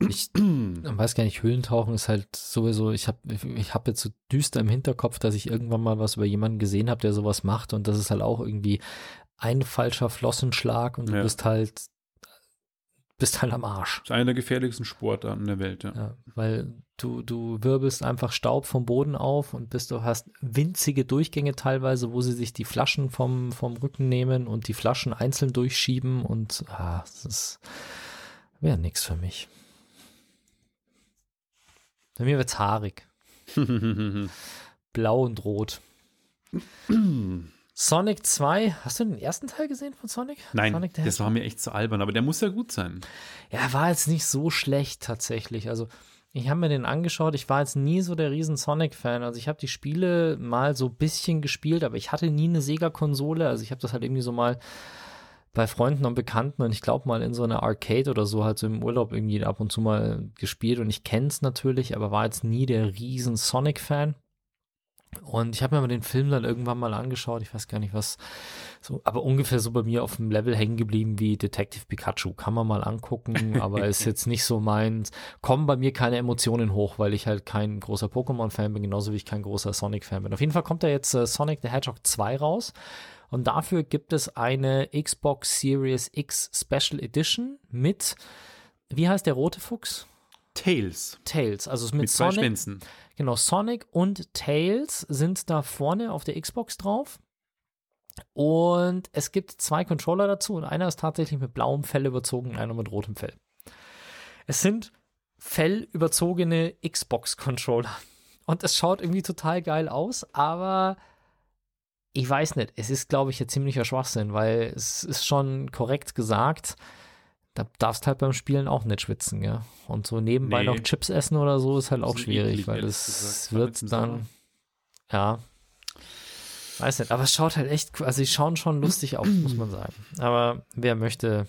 Ich weiß gar nicht, Höhlentauchen ist halt sowieso, ich habe ich hab jetzt so düster im Hinterkopf, dass ich irgendwann mal was über jemanden gesehen habe, der sowas macht und das ist halt auch irgendwie ein falscher Flossenschlag und du ja. bist halt bist halt am Arsch. Das ist einer der gefährlichsten Sportarten der Welt, ja. ja. weil du, du wirbelst einfach Staub vom Boden auf und bist du hast winzige Durchgänge teilweise, wo sie sich die Flaschen vom, vom Rücken nehmen und die Flaschen einzeln durchschieben und ah, das wäre nichts für mich. Bei mir wird's haarig. Blau und rot. Sonic 2, hast du den ersten Teil gesehen von Sonic? Nein, Sonic, das war mir echt zu albern, aber der muss ja gut sein. Ja, war jetzt nicht so schlecht tatsächlich. Also ich habe mir den angeschaut, ich war jetzt nie so der riesen Sonic-Fan. Also ich habe die Spiele mal so ein bisschen gespielt, aber ich hatte nie eine Sega-Konsole. Also ich habe das halt irgendwie so mal bei Freunden und Bekannten und ich glaube mal in so einer Arcade oder so halt so im Urlaub irgendwie ab und zu mal gespielt und ich kenne es natürlich, aber war jetzt nie der riesen Sonic-Fan. Und ich habe mir mal den Film dann irgendwann mal angeschaut, ich weiß gar nicht was, so, aber ungefähr so bei mir auf dem Level hängen geblieben wie Detective Pikachu. Kann man mal angucken, aber ist jetzt nicht so meins. Kommen bei mir keine Emotionen hoch, weil ich halt kein großer Pokémon-Fan bin, genauso wie ich kein großer Sonic-Fan bin. Auf jeden Fall kommt da jetzt äh, Sonic the Hedgehog 2 raus. Und dafür gibt es eine Xbox Series X Special Edition mit, wie heißt der rote Fuchs? Tails. Tails, also mit, mit Sonic. Schwänzen. Genau, Sonic und Tails sind da vorne auf der Xbox drauf. Und es gibt zwei Controller dazu und einer ist tatsächlich mit blauem Fell überzogen einer mit rotem Fell. Es sind fellüberzogene Xbox-Controller. Und es schaut irgendwie total geil aus, aber ich weiß nicht. Es ist, glaube ich, ein ziemlicher Schwachsinn, weil es ist schon korrekt gesagt, da darfst halt beim Spielen auch nicht schwitzen, ja. Und so nebenbei nee. noch Chips essen oder so ist halt auch schwierig, eklig, weil es wird dann, ja, weiß nicht, aber es schaut halt echt, also sie schauen schon lustig aus, muss man sagen. Aber wer möchte,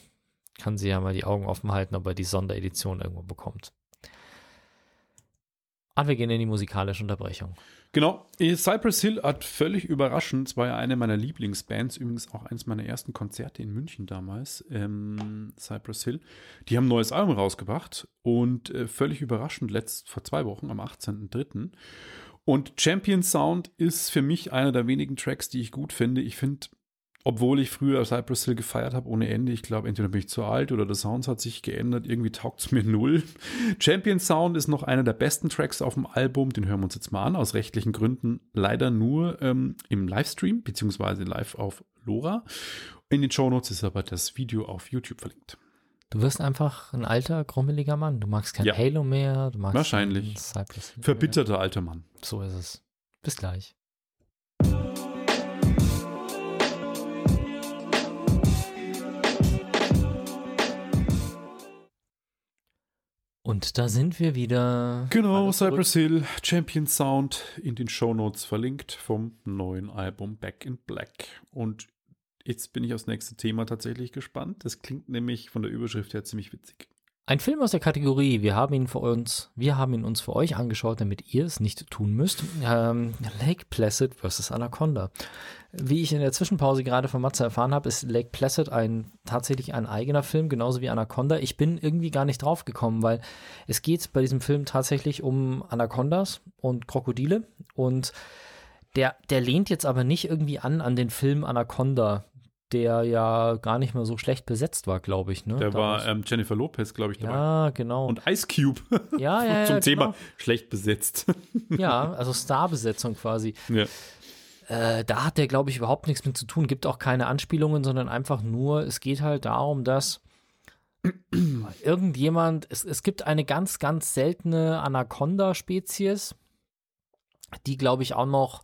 kann sie ja mal die Augen offen halten, ob er die Sonderedition irgendwo bekommt. Und wir gehen in die musikalische Unterbrechung. Genau. Cypress Hill hat völlig überraschend, es war ja eine meiner Lieblingsbands, übrigens auch eines meiner ersten Konzerte in München damals, ähm, Cypress Hill. Die haben ein neues Album rausgebracht und äh, völlig überraschend, letzt vor zwei Wochen, am 18.03. Und Champion Sound ist für mich einer der wenigen Tracks, die ich gut finde. Ich finde obwohl ich früher Cypress Hill gefeiert habe ohne Ende. Ich glaube, entweder bin ich zu alt oder der Sound hat sich geändert. Irgendwie taugt es mir null. Champion Sound ist noch einer der besten Tracks auf dem Album. Den hören wir uns jetzt mal an, aus rechtlichen Gründen. Leider nur ähm, im Livestream, beziehungsweise live auf Lora. In den Show Notes ist aber das Video auf YouTube verlinkt. Du wirst einfach ein alter, grummeliger Mann. Du magst kein ja. Halo mehr. Du magst Wahrscheinlich. Verbitterter alter Mann. So ist es. Bis gleich. Und da sind wir wieder. Genau, Cypress Hill, Champion Sound in den Show Notes verlinkt vom neuen Album Back in Black. Und jetzt bin ich aufs nächste Thema tatsächlich gespannt. Das klingt nämlich von der Überschrift her ziemlich witzig. Ein Film aus der Kategorie, wir haben ihn für uns, wir haben ihn uns für euch angeschaut, damit ihr es nicht tun müsst. Ähm, Lake Placid vs. Anaconda. Wie ich in der Zwischenpause gerade von Matze erfahren habe, ist Lake Placid ein tatsächlich ein eigener Film, genauso wie Anaconda. Ich bin irgendwie gar nicht drauf gekommen, weil es geht bei diesem Film tatsächlich um Anacondas und Krokodile und der, der lehnt jetzt aber nicht irgendwie an an den Film Anaconda, der ja gar nicht mehr so schlecht besetzt war, glaube ich. Ne? Der war ähm, Jennifer Lopez, glaube ich, dabei. Ja, genau. Und Ice Cube. Ja, ja, ja Zum Thema genau. schlecht besetzt. ja, also Starbesetzung quasi. Ja. Äh, da hat der, glaube ich, überhaupt nichts mit zu tun. Gibt auch keine Anspielungen, sondern einfach nur, es geht halt darum, dass irgendjemand, es, es gibt eine ganz, ganz seltene Anaconda-Spezies, die, glaube ich, auch noch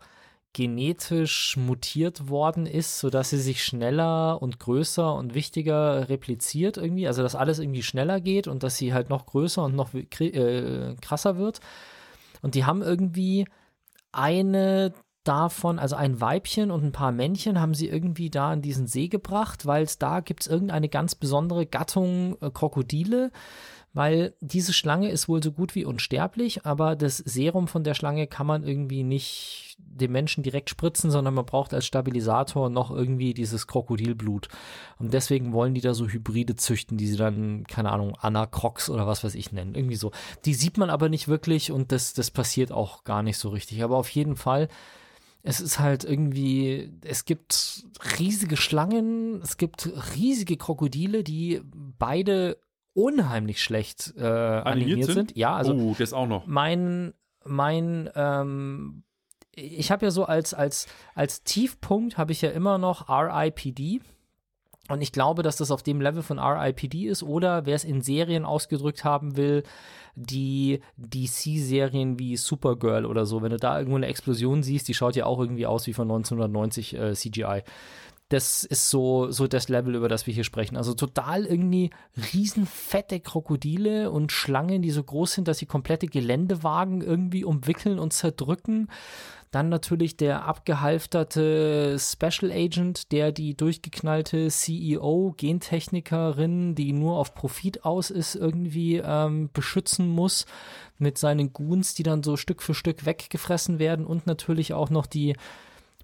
genetisch mutiert worden ist, sodass sie sich schneller und größer und wichtiger repliziert irgendwie, also dass alles irgendwie schneller geht und dass sie halt noch größer und noch äh, krasser wird. Und die haben irgendwie eine davon, also ein Weibchen und ein paar Männchen haben sie irgendwie da in diesen See gebracht, weil es da gibt es irgendeine ganz besondere Gattung äh, Krokodile, weil diese Schlange ist wohl so gut wie unsterblich, aber das Serum von der Schlange kann man irgendwie nicht dem Menschen direkt spritzen, sondern man braucht als Stabilisator noch irgendwie dieses Krokodilblut. Und deswegen wollen die da so Hybride züchten, die sie dann, keine Ahnung, Anacrox oder was weiß ich nennen. Irgendwie so. Die sieht man aber nicht wirklich und das, das passiert auch gar nicht so richtig. Aber auf jeden Fall es ist halt irgendwie, es gibt riesige Schlangen, es gibt riesige Krokodile, die beide unheimlich schlecht äh, animiert, animiert sind? sind. Ja, also oh, das auch noch. Mein, mein, ähm, ich habe ja so als, als, als Tiefpunkt habe ich ja immer noch RIPD. Und ich glaube, dass das auf dem Level von RIPD ist oder wer es in Serien ausgedrückt haben will, die DC-Serien wie Supergirl oder so. Wenn du da irgendwo eine Explosion siehst, die schaut ja auch irgendwie aus wie von 1990 äh, CGI das ist so, so das Level, über das wir hier sprechen. Also total irgendwie riesenfette Krokodile und Schlangen, die so groß sind, dass sie komplette Geländewagen irgendwie umwickeln und zerdrücken. Dann natürlich der abgehalfterte Special Agent, der die durchgeknallte CEO, Gentechnikerin, die nur auf Profit aus ist, irgendwie ähm, beschützen muss mit seinen Goons, die dann so Stück für Stück weggefressen werden und natürlich auch noch die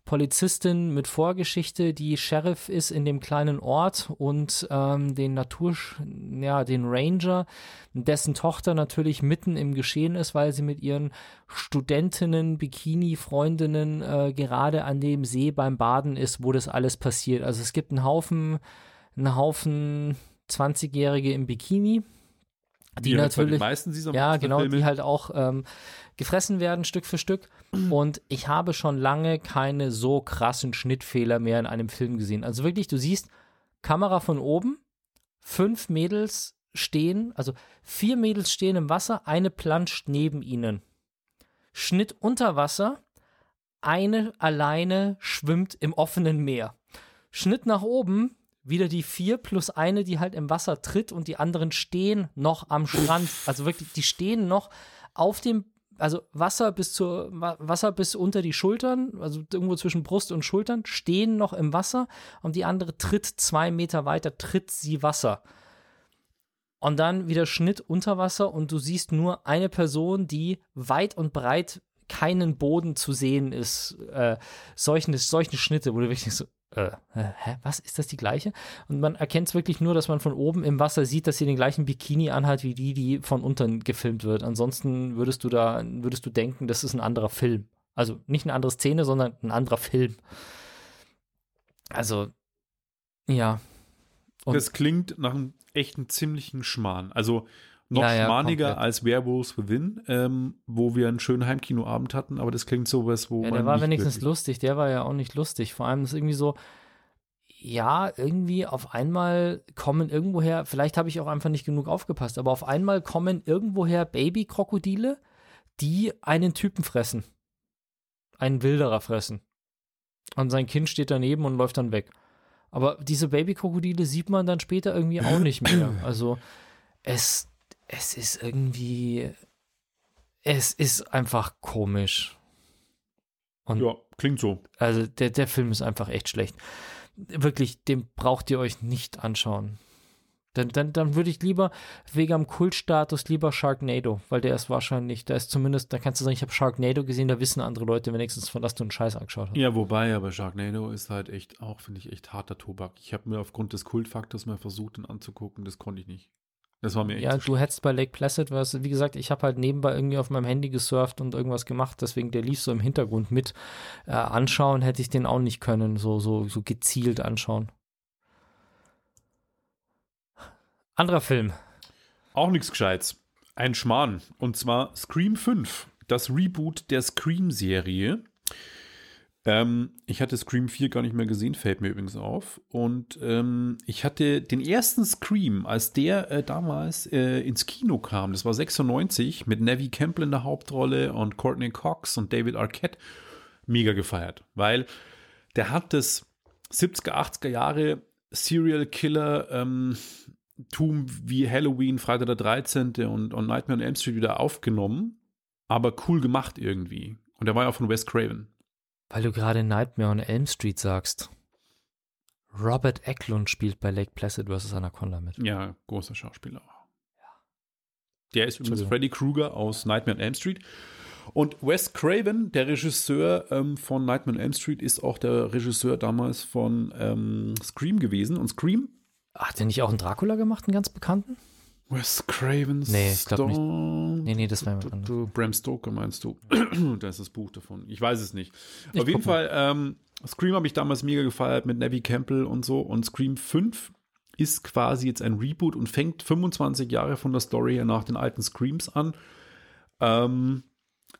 Polizistin mit Vorgeschichte, die Sheriff ist in dem kleinen Ort und ähm, den Natur, ja, den Ranger, dessen Tochter natürlich mitten im Geschehen ist, weil sie mit ihren Studentinnen, Bikini-Freundinnen äh, gerade an dem See beim Baden ist, wo das alles passiert. Also es gibt einen Haufen, einen Haufen 20-Jährige im Bikini, die, die natürlich, meisten dieser ja genau, die halt auch ähm, gefressen werden Stück für Stück. Und ich habe schon lange keine so krassen Schnittfehler mehr in einem Film gesehen. Also wirklich, du siehst Kamera von oben, fünf Mädels stehen, also vier Mädels stehen im Wasser, eine planscht neben ihnen. Schnitt unter Wasser, eine alleine schwimmt im offenen Meer. Schnitt nach oben, wieder die vier plus eine, die halt im Wasser tritt und die anderen stehen noch am Strand. Also wirklich, die stehen noch auf dem also Wasser bis zur Wasser bis unter die Schultern, also irgendwo zwischen Brust und Schultern, stehen noch im Wasser und die andere tritt zwei Meter weiter, tritt sie Wasser. Und dann wieder Schnitt unter Wasser und du siehst nur eine Person, die weit und breit keinen Boden zu sehen ist. Äh, solche, solche Schnitte, wo du wirklich so, äh, hä, was, ist das die gleiche? Und man erkennt es wirklich nur, dass man von oben im Wasser sieht, dass sie den gleichen Bikini anhat, wie die, die von unten gefilmt wird. Ansonsten würdest du da, würdest du denken, das ist ein anderer Film. Also nicht eine andere Szene, sondern ein anderer Film. Also, ja. Und das klingt nach einem echten ziemlichen Schmarrn. Also, noch ja, schmaniger ja, als Werewolves Within, ähm, wo wir einen schönen Heimkinoabend hatten, aber das klingt sowas, wo ja, man. Der war wenigstens wirklich lustig, der war ja auch nicht lustig. Vor allem ist irgendwie so, ja, irgendwie auf einmal kommen irgendwoher, vielleicht habe ich auch einfach nicht genug aufgepasst, aber auf einmal kommen irgendwoher Babykrokodile, die einen Typen fressen. Einen Wilderer fressen. Und sein Kind steht daneben und läuft dann weg. Aber diese Babykrokodile sieht man dann später irgendwie auch nicht mehr. Also es es ist irgendwie, es ist einfach komisch. Und ja, klingt so. Also der, der Film ist einfach echt schlecht. Wirklich, den braucht ihr euch nicht anschauen. Dann, dann, dann würde ich lieber wegen am Kultstatus lieber Sharknado, weil der ist wahrscheinlich, da ist zumindest, da kannst du sagen, ich habe Sharknado gesehen, da wissen andere Leute wenigstens, von was du einen Scheiß angeschaut hast. Ja, wobei, aber Sharknado ist halt echt auch, finde ich, echt harter Tobak. Ich habe mir aufgrund des Kultfaktors mal versucht, ihn anzugucken, das konnte ich nicht. Das war mir echt Ja, du hättest bei Lake Placid was, wie gesagt, ich habe halt nebenbei irgendwie auf meinem Handy gesurft und irgendwas gemacht, deswegen der lief so im Hintergrund mit. Äh, anschauen hätte ich den auch nicht können, so, so, so gezielt anschauen. Anderer Film. Auch nichts Gescheites. Ein Schmarrn. Und zwar Scream 5, das Reboot der Scream-Serie. Ähm, ich hatte Scream 4 gar nicht mehr gesehen, fällt mir übrigens auf. Und ähm, ich hatte den ersten Scream, als der äh, damals äh, ins Kino kam, das war 96, mit Nevi Campbell in der Hauptrolle und Courtney Cox und David Arquette. mega gefeiert, weil der hat das 70er, 80er Jahre Serial Killer ähm, Tum wie Halloween, Freitag der 13. und, und Nightmare on Elm Street wieder aufgenommen, aber cool gemacht irgendwie. Und der war ja auch von Wes Craven. Weil du gerade Nightmare on Elm Street sagst. Robert Eklund spielt bei Lake Placid vs. Anaconda mit. Ja, großer Schauspieler. Ja. Der ist übrigens Freddy Krueger aus Nightmare on Elm Street. Und Wes Craven, der Regisseur ähm, von Nightmare on Elm Street, ist auch der Regisseur damals von ähm, Scream gewesen. Und Scream. Hat der nicht auch einen Dracula gemacht, einen ganz bekannten? Wes Craven. Nee, ich glaube nicht. Nee, nee, das war jemand anderes. Bram Stoker meinst du? da ist das Buch davon. Ich weiß es nicht. Ich Auf jeden Fall, ähm, Scream habe ich damals mega gefeiert mit Nevi Campbell und so. Und Scream 5 ist quasi jetzt ein Reboot und fängt 25 Jahre von der Story her nach den alten Screams an. Ähm,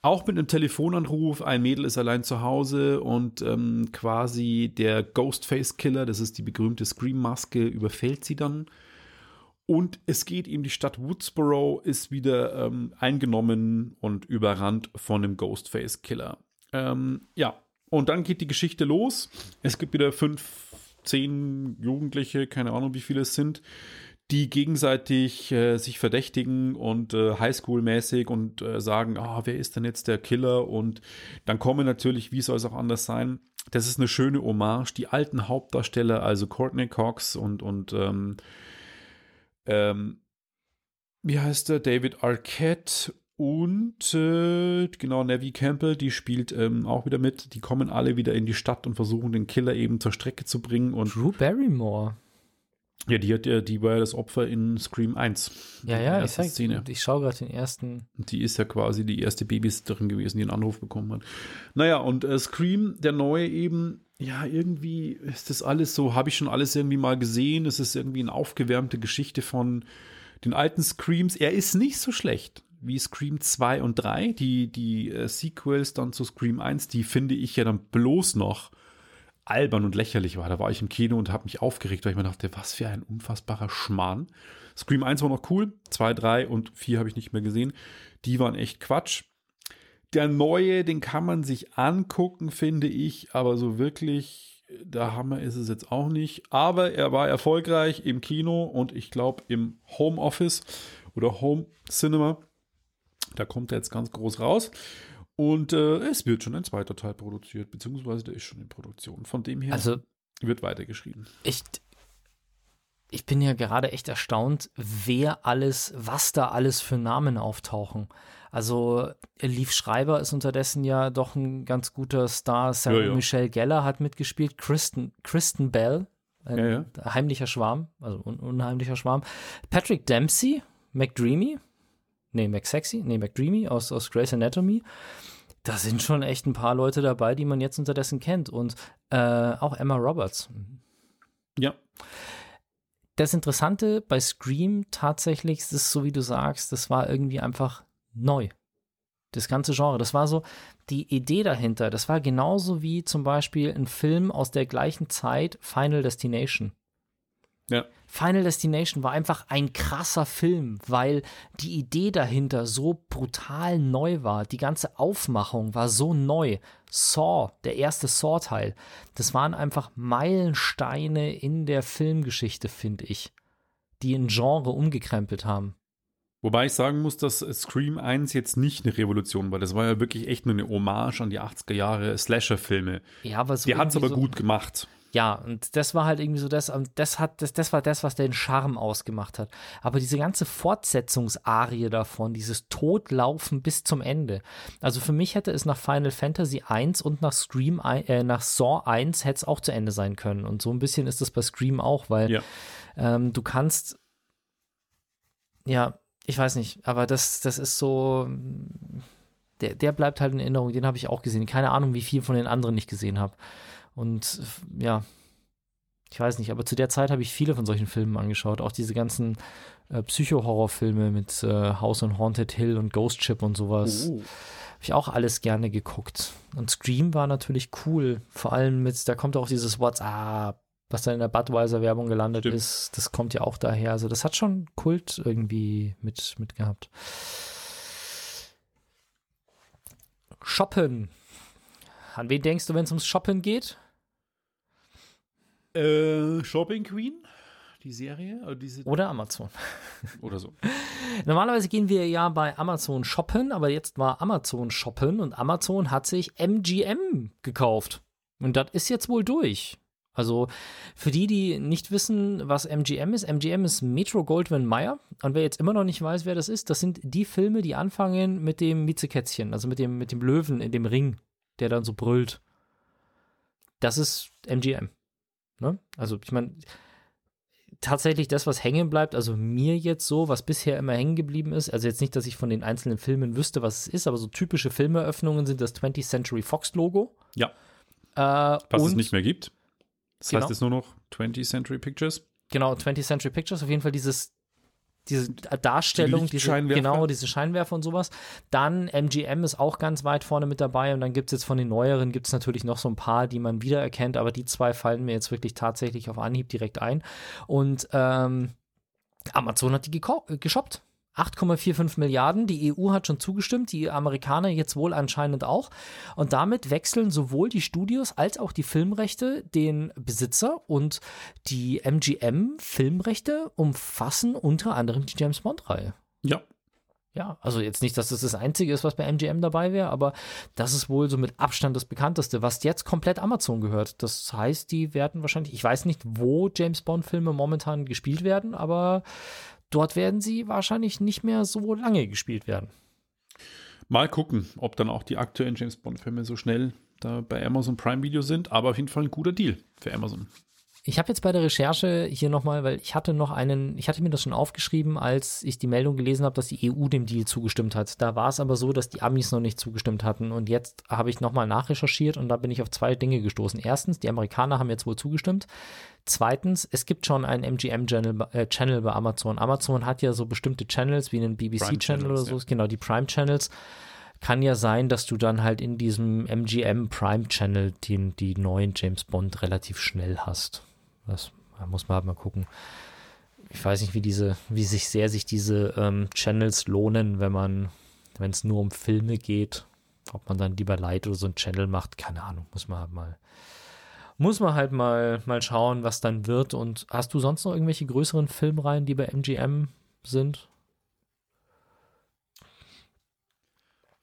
auch mit einem Telefonanruf, ein Mädel ist allein zu Hause und ähm, quasi der Ghostface-Killer, das ist die berühmte Scream-Maske, überfällt sie dann. Und es geht ihm, die Stadt Woodsboro ist wieder ähm, eingenommen und überrannt von dem Ghostface-Killer. Ähm, ja, und dann geht die Geschichte los. Es gibt wieder fünf, zehn Jugendliche, keine Ahnung, wie viele es sind, die gegenseitig äh, sich verdächtigen und äh, Highschool-mäßig und äh, sagen, ah, wer ist denn jetzt der Killer? Und dann kommen natürlich, wie soll es auch anders sein? Das ist eine schöne Hommage. Die alten Hauptdarsteller, also Courtney Cox und, und ähm, ähm, wie heißt der? David Arquette und äh, genau, Nevi Campbell, die spielt ähm, auch wieder mit. Die kommen alle wieder in die Stadt und versuchen den Killer eben zur Strecke zu bringen. Und Drew Barrymore. Ja, die, hat ja, die war ja das Opfer in Scream 1. Ja, ja, ich, sag, Szene. ich schaue gerade den ersten. Die ist ja quasi die erste Babysitterin gewesen, die einen Anruf bekommen hat. Naja, und äh, Scream, der neue eben, ja, irgendwie ist das alles so, habe ich schon alles irgendwie mal gesehen. Es ist irgendwie eine aufgewärmte Geschichte von den alten Screams. Er ist nicht so schlecht wie Scream 2 und 3. Die, die äh, Sequels dann zu Scream 1, die finde ich ja dann bloß noch albern und lächerlich war. Da war ich im Kino und habe mich aufgeregt, weil ich mir dachte, was für ein unfassbarer Schmarrn. Scream 1 war noch cool, 2, 3 und 4 habe ich nicht mehr gesehen. Die waren echt Quatsch. Der neue, den kann man sich angucken, finde ich, aber so wirklich, der Hammer ist es jetzt auch nicht. Aber er war erfolgreich im Kino und ich glaube im Homeoffice oder Home Cinema. Da kommt er jetzt ganz groß raus. Und äh, es wird schon ein zweiter Teil produziert, beziehungsweise der ist schon in Produktion. Von dem her also, wird weitergeschrieben. Ich, ich bin ja gerade echt erstaunt, wer alles, was da alles für Namen auftauchen. Also Leaf Schreiber ist unterdessen ja doch ein ganz guter Star. Sarah ja, ja. Michelle Geller hat mitgespielt. Kristen, Kristen Bell, ein ja, heimlicher Schwarm, also un unheimlicher Schwarm. Patrick Dempsey, McDreamy, nee, McSexy, nee, McDreamy aus, aus Grey's Anatomy. Da sind schon echt ein paar Leute dabei, die man jetzt unterdessen kennt. Und äh, auch Emma Roberts. Ja. Das Interessante bei Scream tatsächlich ist so, wie du sagst, das war irgendwie einfach neu. Das ganze Genre, das war so die Idee dahinter. Das war genauso wie zum Beispiel ein Film aus der gleichen Zeit, Final Destination. Ja. Final Destination war einfach ein krasser Film, weil die Idee dahinter so brutal neu war. Die ganze Aufmachung war so neu. Saw, der erste Saw-Teil, das waren einfach Meilensteine in der Filmgeschichte, finde ich, die ein Genre umgekrempelt haben. Wobei ich sagen muss, dass Scream 1 jetzt nicht eine Revolution war. Das war ja wirklich echt nur eine Hommage an die 80er Jahre Slasher-Filme. Ja, aber so Die hat es aber so gut gemacht. Ja, und das war halt irgendwie so das, das hat, das, das war das, was den Charme ausgemacht hat. Aber diese ganze Fortsetzungsarie davon, dieses Todlaufen bis zum Ende. Also für mich hätte es nach Final Fantasy 1 und nach Scream, äh, nach Saw 1 hätte es auch zu Ende sein können. Und so ein bisschen ist das bei Scream auch, weil ja. ähm, du kannst, ja, ich weiß nicht, aber das, das ist so, der, der bleibt halt in Erinnerung, den habe ich auch gesehen. Keine Ahnung, wie viel von den anderen ich gesehen habe. Und ja, ich weiß nicht, aber zu der Zeit habe ich viele von solchen Filmen angeschaut. Auch diese ganzen äh, Psycho-Horror-Filme mit äh, House on Haunted Hill und Ghost Ship und sowas. Uh. Habe ich auch alles gerne geguckt. Und Scream war natürlich cool. Vor allem mit, da kommt auch dieses WhatsApp, was da in der Budweiser-Werbung gelandet Stimmt. ist. Das kommt ja auch daher. Also, das hat schon Kult irgendwie mit, mit gehabt. Shoppen An wen denkst du, wenn es ums Shoppen geht? Äh, Shopping Queen? Die Serie? Oder, diese oder Amazon. Oder so. Normalerweise gehen wir ja bei Amazon shoppen, aber jetzt war Amazon shoppen und Amazon hat sich MGM gekauft. Und das ist jetzt wohl durch. Also für die, die nicht wissen, was MGM ist, MGM ist Metro Goldwyn Mayer. Und wer jetzt immer noch nicht weiß, wer das ist, das sind die Filme, die anfangen mit dem Miezekätzchen, also mit dem, mit dem Löwen in dem Ring, der dann so brüllt. Das ist MGM. Ne? Also ich meine, tatsächlich das, was hängen bleibt, also mir jetzt so, was bisher immer hängen geblieben ist, also jetzt nicht, dass ich von den einzelnen Filmen wüsste, was es ist, aber so typische Filmeröffnungen sind das 20th Century Fox Logo. Ja. Äh, was es nicht mehr gibt. Das genau. heißt jetzt nur noch 20th Century Pictures. Genau, 20th Century Pictures, auf jeden Fall dieses diese Darstellung, die diese, genau, diese Scheinwerfer und sowas. Dann MGM ist auch ganz weit vorne mit dabei und dann gibt es jetzt von den neueren, gibt es natürlich noch so ein paar, die man wiedererkennt, aber die zwei fallen mir jetzt wirklich tatsächlich auf Anhieb direkt ein. Und ähm, Amazon hat die geshoppt. 8,45 Milliarden. Die EU hat schon zugestimmt, die Amerikaner jetzt wohl anscheinend auch. Und damit wechseln sowohl die Studios als auch die Filmrechte den Besitzer und die MGM-Filmrechte umfassen unter anderem die James Bond-Reihe. Ja. Ja, also jetzt nicht, dass das das Einzige ist, was bei MGM dabei wäre, aber das ist wohl so mit Abstand das bekannteste, was jetzt komplett Amazon gehört. Das heißt, die werden wahrscheinlich, ich weiß nicht, wo James Bond-Filme momentan gespielt werden, aber dort werden sie wahrscheinlich nicht mehr so lange gespielt werden. Mal gucken, ob dann auch die aktuellen James Bond-Filme so schnell da bei Amazon Prime Video sind, aber auf jeden Fall ein guter Deal für Amazon. Ich habe jetzt bei der Recherche hier nochmal, weil ich hatte noch einen, ich hatte mir das schon aufgeschrieben, als ich die Meldung gelesen habe, dass die EU dem Deal zugestimmt hat. Da war es aber so, dass die Amis noch nicht zugestimmt hatten. Und jetzt habe ich nochmal nachrecherchiert und da bin ich auf zwei Dinge gestoßen. Erstens, die Amerikaner haben jetzt wohl zugestimmt. Zweitens, es gibt schon einen MGM-Channel äh, Channel bei Amazon. Amazon hat ja so bestimmte Channels wie einen BBC-Channel oder so, ja. genau, die Prime-Channels kann ja sein, dass du dann halt in diesem MGM Prime Channel die, die neuen James Bond relativ schnell hast. Das muss man halt mal gucken. Ich weiß nicht, wie diese, wie sich sehr sich diese ähm, Channels lohnen, wenn man, wenn es nur um Filme geht, ob man dann lieber Light oder so ein Channel macht, keine Ahnung, muss man halt mal, muss man halt mal, mal schauen, was dann wird. Und hast du sonst noch irgendwelche größeren Filmreihen, die bei MGM sind?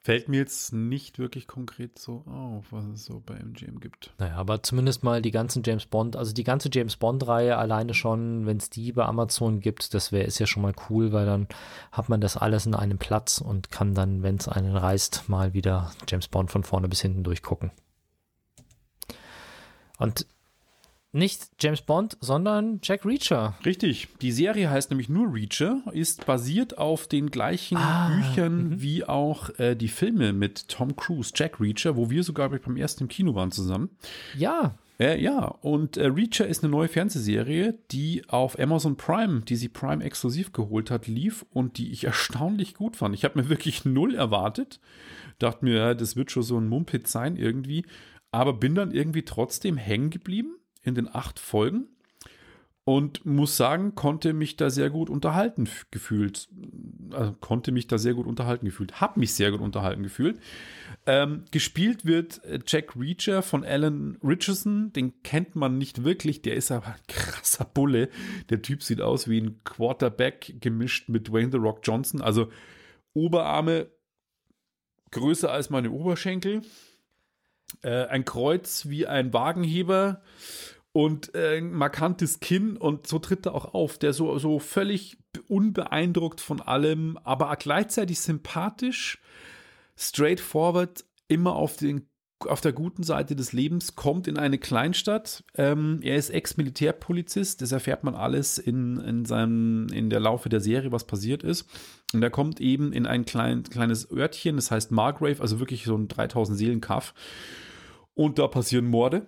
Fällt mir jetzt nicht wirklich konkret so auf, was es so bei MGM gibt. Naja, aber zumindest mal die ganzen James Bond, also die ganze James Bond-Reihe alleine schon, wenn es die bei Amazon gibt, das wäre ist ja schon mal cool, weil dann hat man das alles in einem Platz und kann dann, wenn es einen reißt, mal wieder James Bond von vorne bis hinten durchgucken. Und nicht James Bond, sondern Jack Reacher. Richtig. Die Serie heißt nämlich nur Reacher, ist basiert auf den gleichen ah, Büchern -hmm. wie auch äh, die Filme mit Tom Cruise, Jack Reacher, wo wir sogar beim ersten im Kino waren zusammen. Ja. Äh, ja, und äh, Reacher ist eine neue Fernsehserie, die auf Amazon Prime, die sie Prime exklusiv geholt hat, lief und die ich erstaunlich gut fand. Ich habe mir wirklich null erwartet. Dachte mir, das wird schon so ein Mumpit sein irgendwie. Aber bin dann irgendwie trotzdem hängen geblieben in den acht Folgen und muss sagen, konnte mich da sehr gut unterhalten gefühlt. Also konnte mich da sehr gut unterhalten gefühlt. Hab mich sehr gut unterhalten gefühlt. Ähm, gespielt wird äh, Jack Reacher von Alan Richardson. Den kennt man nicht wirklich. Der ist aber ein krasser Bulle. Der Typ sieht aus wie ein Quarterback gemischt mit Dwayne The Rock Johnson. Also Oberarme größer als meine Oberschenkel. Äh, ein Kreuz wie ein Wagenheber und äh, markantes Kinn und so tritt er auch auf, der so, so völlig unbeeindruckt von allem, aber gleichzeitig sympathisch, straightforward, immer auf den auf der guten Seite des Lebens, kommt in eine Kleinstadt. Ähm, er ist Ex-Militärpolizist, das erfährt man alles in, in, seinem, in der Laufe der Serie, was passiert ist. Und er kommt eben in ein klein, kleines Örtchen, das heißt Margrave, also wirklich so ein 3000 Seelen-Kaff. Und da passieren Morde.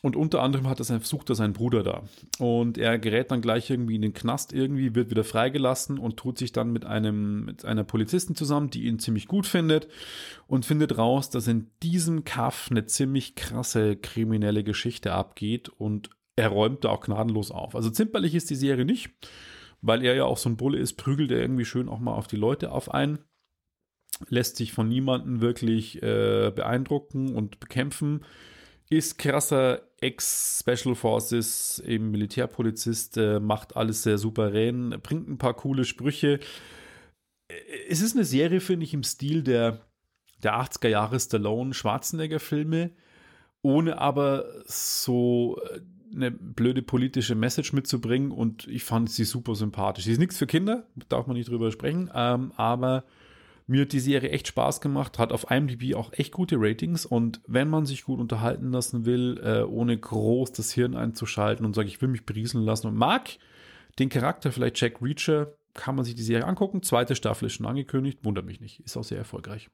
Und unter anderem hat er sein, sucht er seinen Bruder da. Und er gerät dann gleich irgendwie in den Knast irgendwie, wird wieder freigelassen und tut sich dann mit einem, mit einer Polizistin zusammen, die ihn ziemlich gut findet und findet raus, dass in diesem Kaff eine ziemlich krasse kriminelle Geschichte abgeht und er räumt da auch gnadenlos auf. Also zimperlich ist die Serie nicht, weil er ja auch so ein Bulle ist, prügelt er irgendwie schön auch mal auf die Leute auf ein. lässt sich von niemandem wirklich äh, beeindrucken und bekämpfen. Ist krasser Ex-Special Forces, eben Militärpolizist, äh, macht alles sehr souverän, bringt ein paar coole Sprüche. Äh, es ist eine Serie, finde ich, im Stil der, der 80er Jahre Stallone-Schwarzenegger-Filme, ohne aber so äh, eine blöde politische Message mitzubringen und ich fand sie super sympathisch. Sie ist nichts für Kinder, darf man nicht drüber sprechen, ähm, aber mir hat die Serie echt Spaß gemacht, hat auf IMDb auch echt gute Ratings und wenn man sich gut unterhalten lassen will, äh, ohne groß das Hirn einzuschalten und sagt, ich will mich berieseln lassen und mag den Charakter vielleicht Jack Reacher, kann man sich die Serie angucken. Zweite Staffel ist schon angekündigt, wundert mich nicht, ist auch sehr erfolgreich.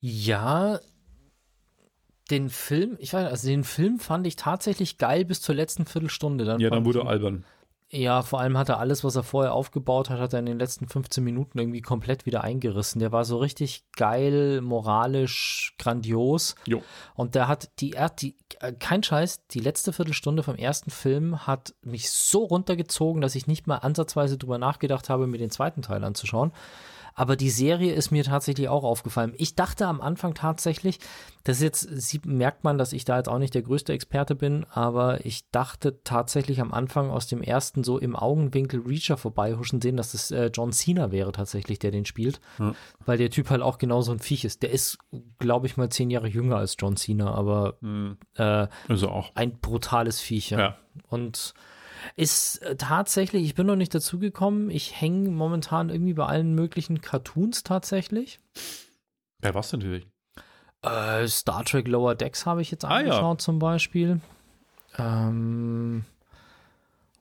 Ja, den Film, ich weiß, also den Film fand ich tatsächlich geil bis zur letzten Viertelstunde. Dann ja, dann wurde er albern. Ja, vor allem hat er alles, was er vorher aufgebaut hat, hat er in den letzten 15 Minuten irgendwie komplett wieder eingerissen. Der war so richtig geil, moralisch, grandios. Jo. Und der hat die, die äh, kein Scheiß, die letzte Viertelstunde vom ersten Film hat mich so runtergezogen, dass ich nicht mal ansatzweise drüber nachgedacht habe, mir den zweiten Teil anzuschauen. Aber die Serie ist mir tatsächlich auch aufgefallen. Ich dachte am Anfang tatsächlich, das ist jetzt sieht, merkt man, dass ich da jetzt auch nicht der größte Experte bin, aber ich dachte tatsächlich am Anfang aus dem ersten so im Augenwinkel Reacher vorbeihuschen sehen, dass es äh, John Cena wäre tatsächlich, der den spielt, ja. weil der Typ halt auch genauso ein Viech ist. Der ist, glaube ich mal, zehn Jahre jünger als John Cena, aber mhm. äh, also auch. ein brutales Viech. Ja. Und ist äh, tatsächlich, ich bin noch nicht dazu gekommen. Ich hänge momentan irgendwie bei allen möglichen Cartoons tatsächlich. Bei was natürlich? Äh, Star Trek Lower Decks habe ich jetzt angeschaut ah, ja. zum Beispiel. Ähm,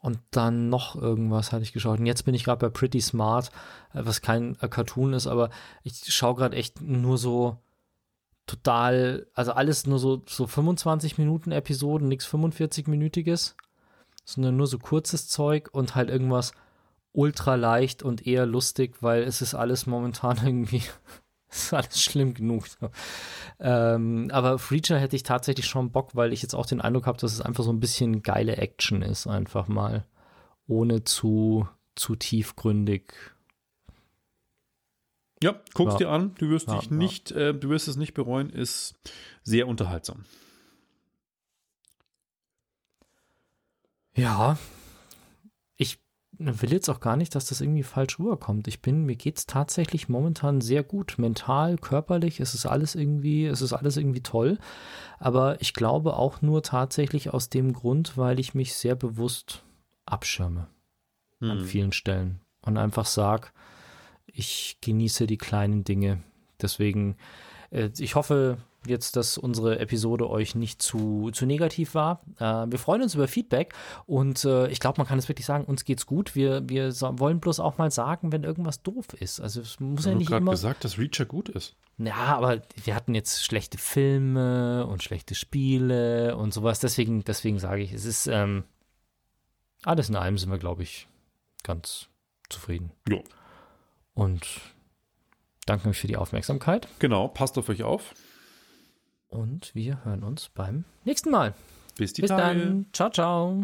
und dann noch irgendwas hatte ich geschaut. Und jetzt bin ich gerade bei Pretty Smart, äh, was kein äh, Cartoon ist, aber ich schaue gerade echt nur so total, also alles nur so, so 25 Minuten Episoden, nichts 45-minütiges sondern nur so kurzes Zeug und halt irgendwas ultra leicht und eher lustig, weil es ist alles momentan irgendwie, ist alles schlimm genug. Ähm, aber Freacher hätte ich tatsächlich schon Bock, weil ich jetzt auch den Eindruck habe, dass es einfach so ein bisschen geile Action ist, einfach mal. Ohne zu, zu tiefgründig. Ja, guck's ja. dir an, du wirst ja, dich nicht, ja. äh, du wirst es nicht bereuen, ist sehr unterhaltsam. Ja, ich will jetzt auch gar nicht, dass das irgendwie falsch rüberkommt. Ich bin, mir geht es tatsächlich momentan sehr gut. Mental, körperlich, es ist alles irgendwie, es ist alles irgendwie toll. Aber ich glaube auch nur tatsächlich aus dem Grund, weil ich mich sehr bewusst abschirme hm. an vielen Stellen und einfach sage, ich genieße die kleinen Dinge. Deswegen, äh, ich hoffe, jetzt, dass unsere Episode euch nicht zu, zu negativ war. Äh, wir freuen uns über Feedback und äh, ich glaube, man kann es wirklich sagen, uns geht's gut. Wir, wir so, wollen bloß auch mal sagen, wenn irgendwas doof ist. Also es muss ich ja nicht immer. gesagt, dass Reacher gut ist. Ja, aber wir hatten jetzt schlechte Filme und schlechte Spiele und sowas. Deswegen, deswegen sage ich, es ist ähm, alles in allem sind wir, glaube ich, ganz zufrieden. Ja. Und danke euch für die Aufmerksamkeit. Genau, passt auf euch auf. Und wir hören uns beim nächsten Mal. Bis die Bis dann. Ciao, ciao.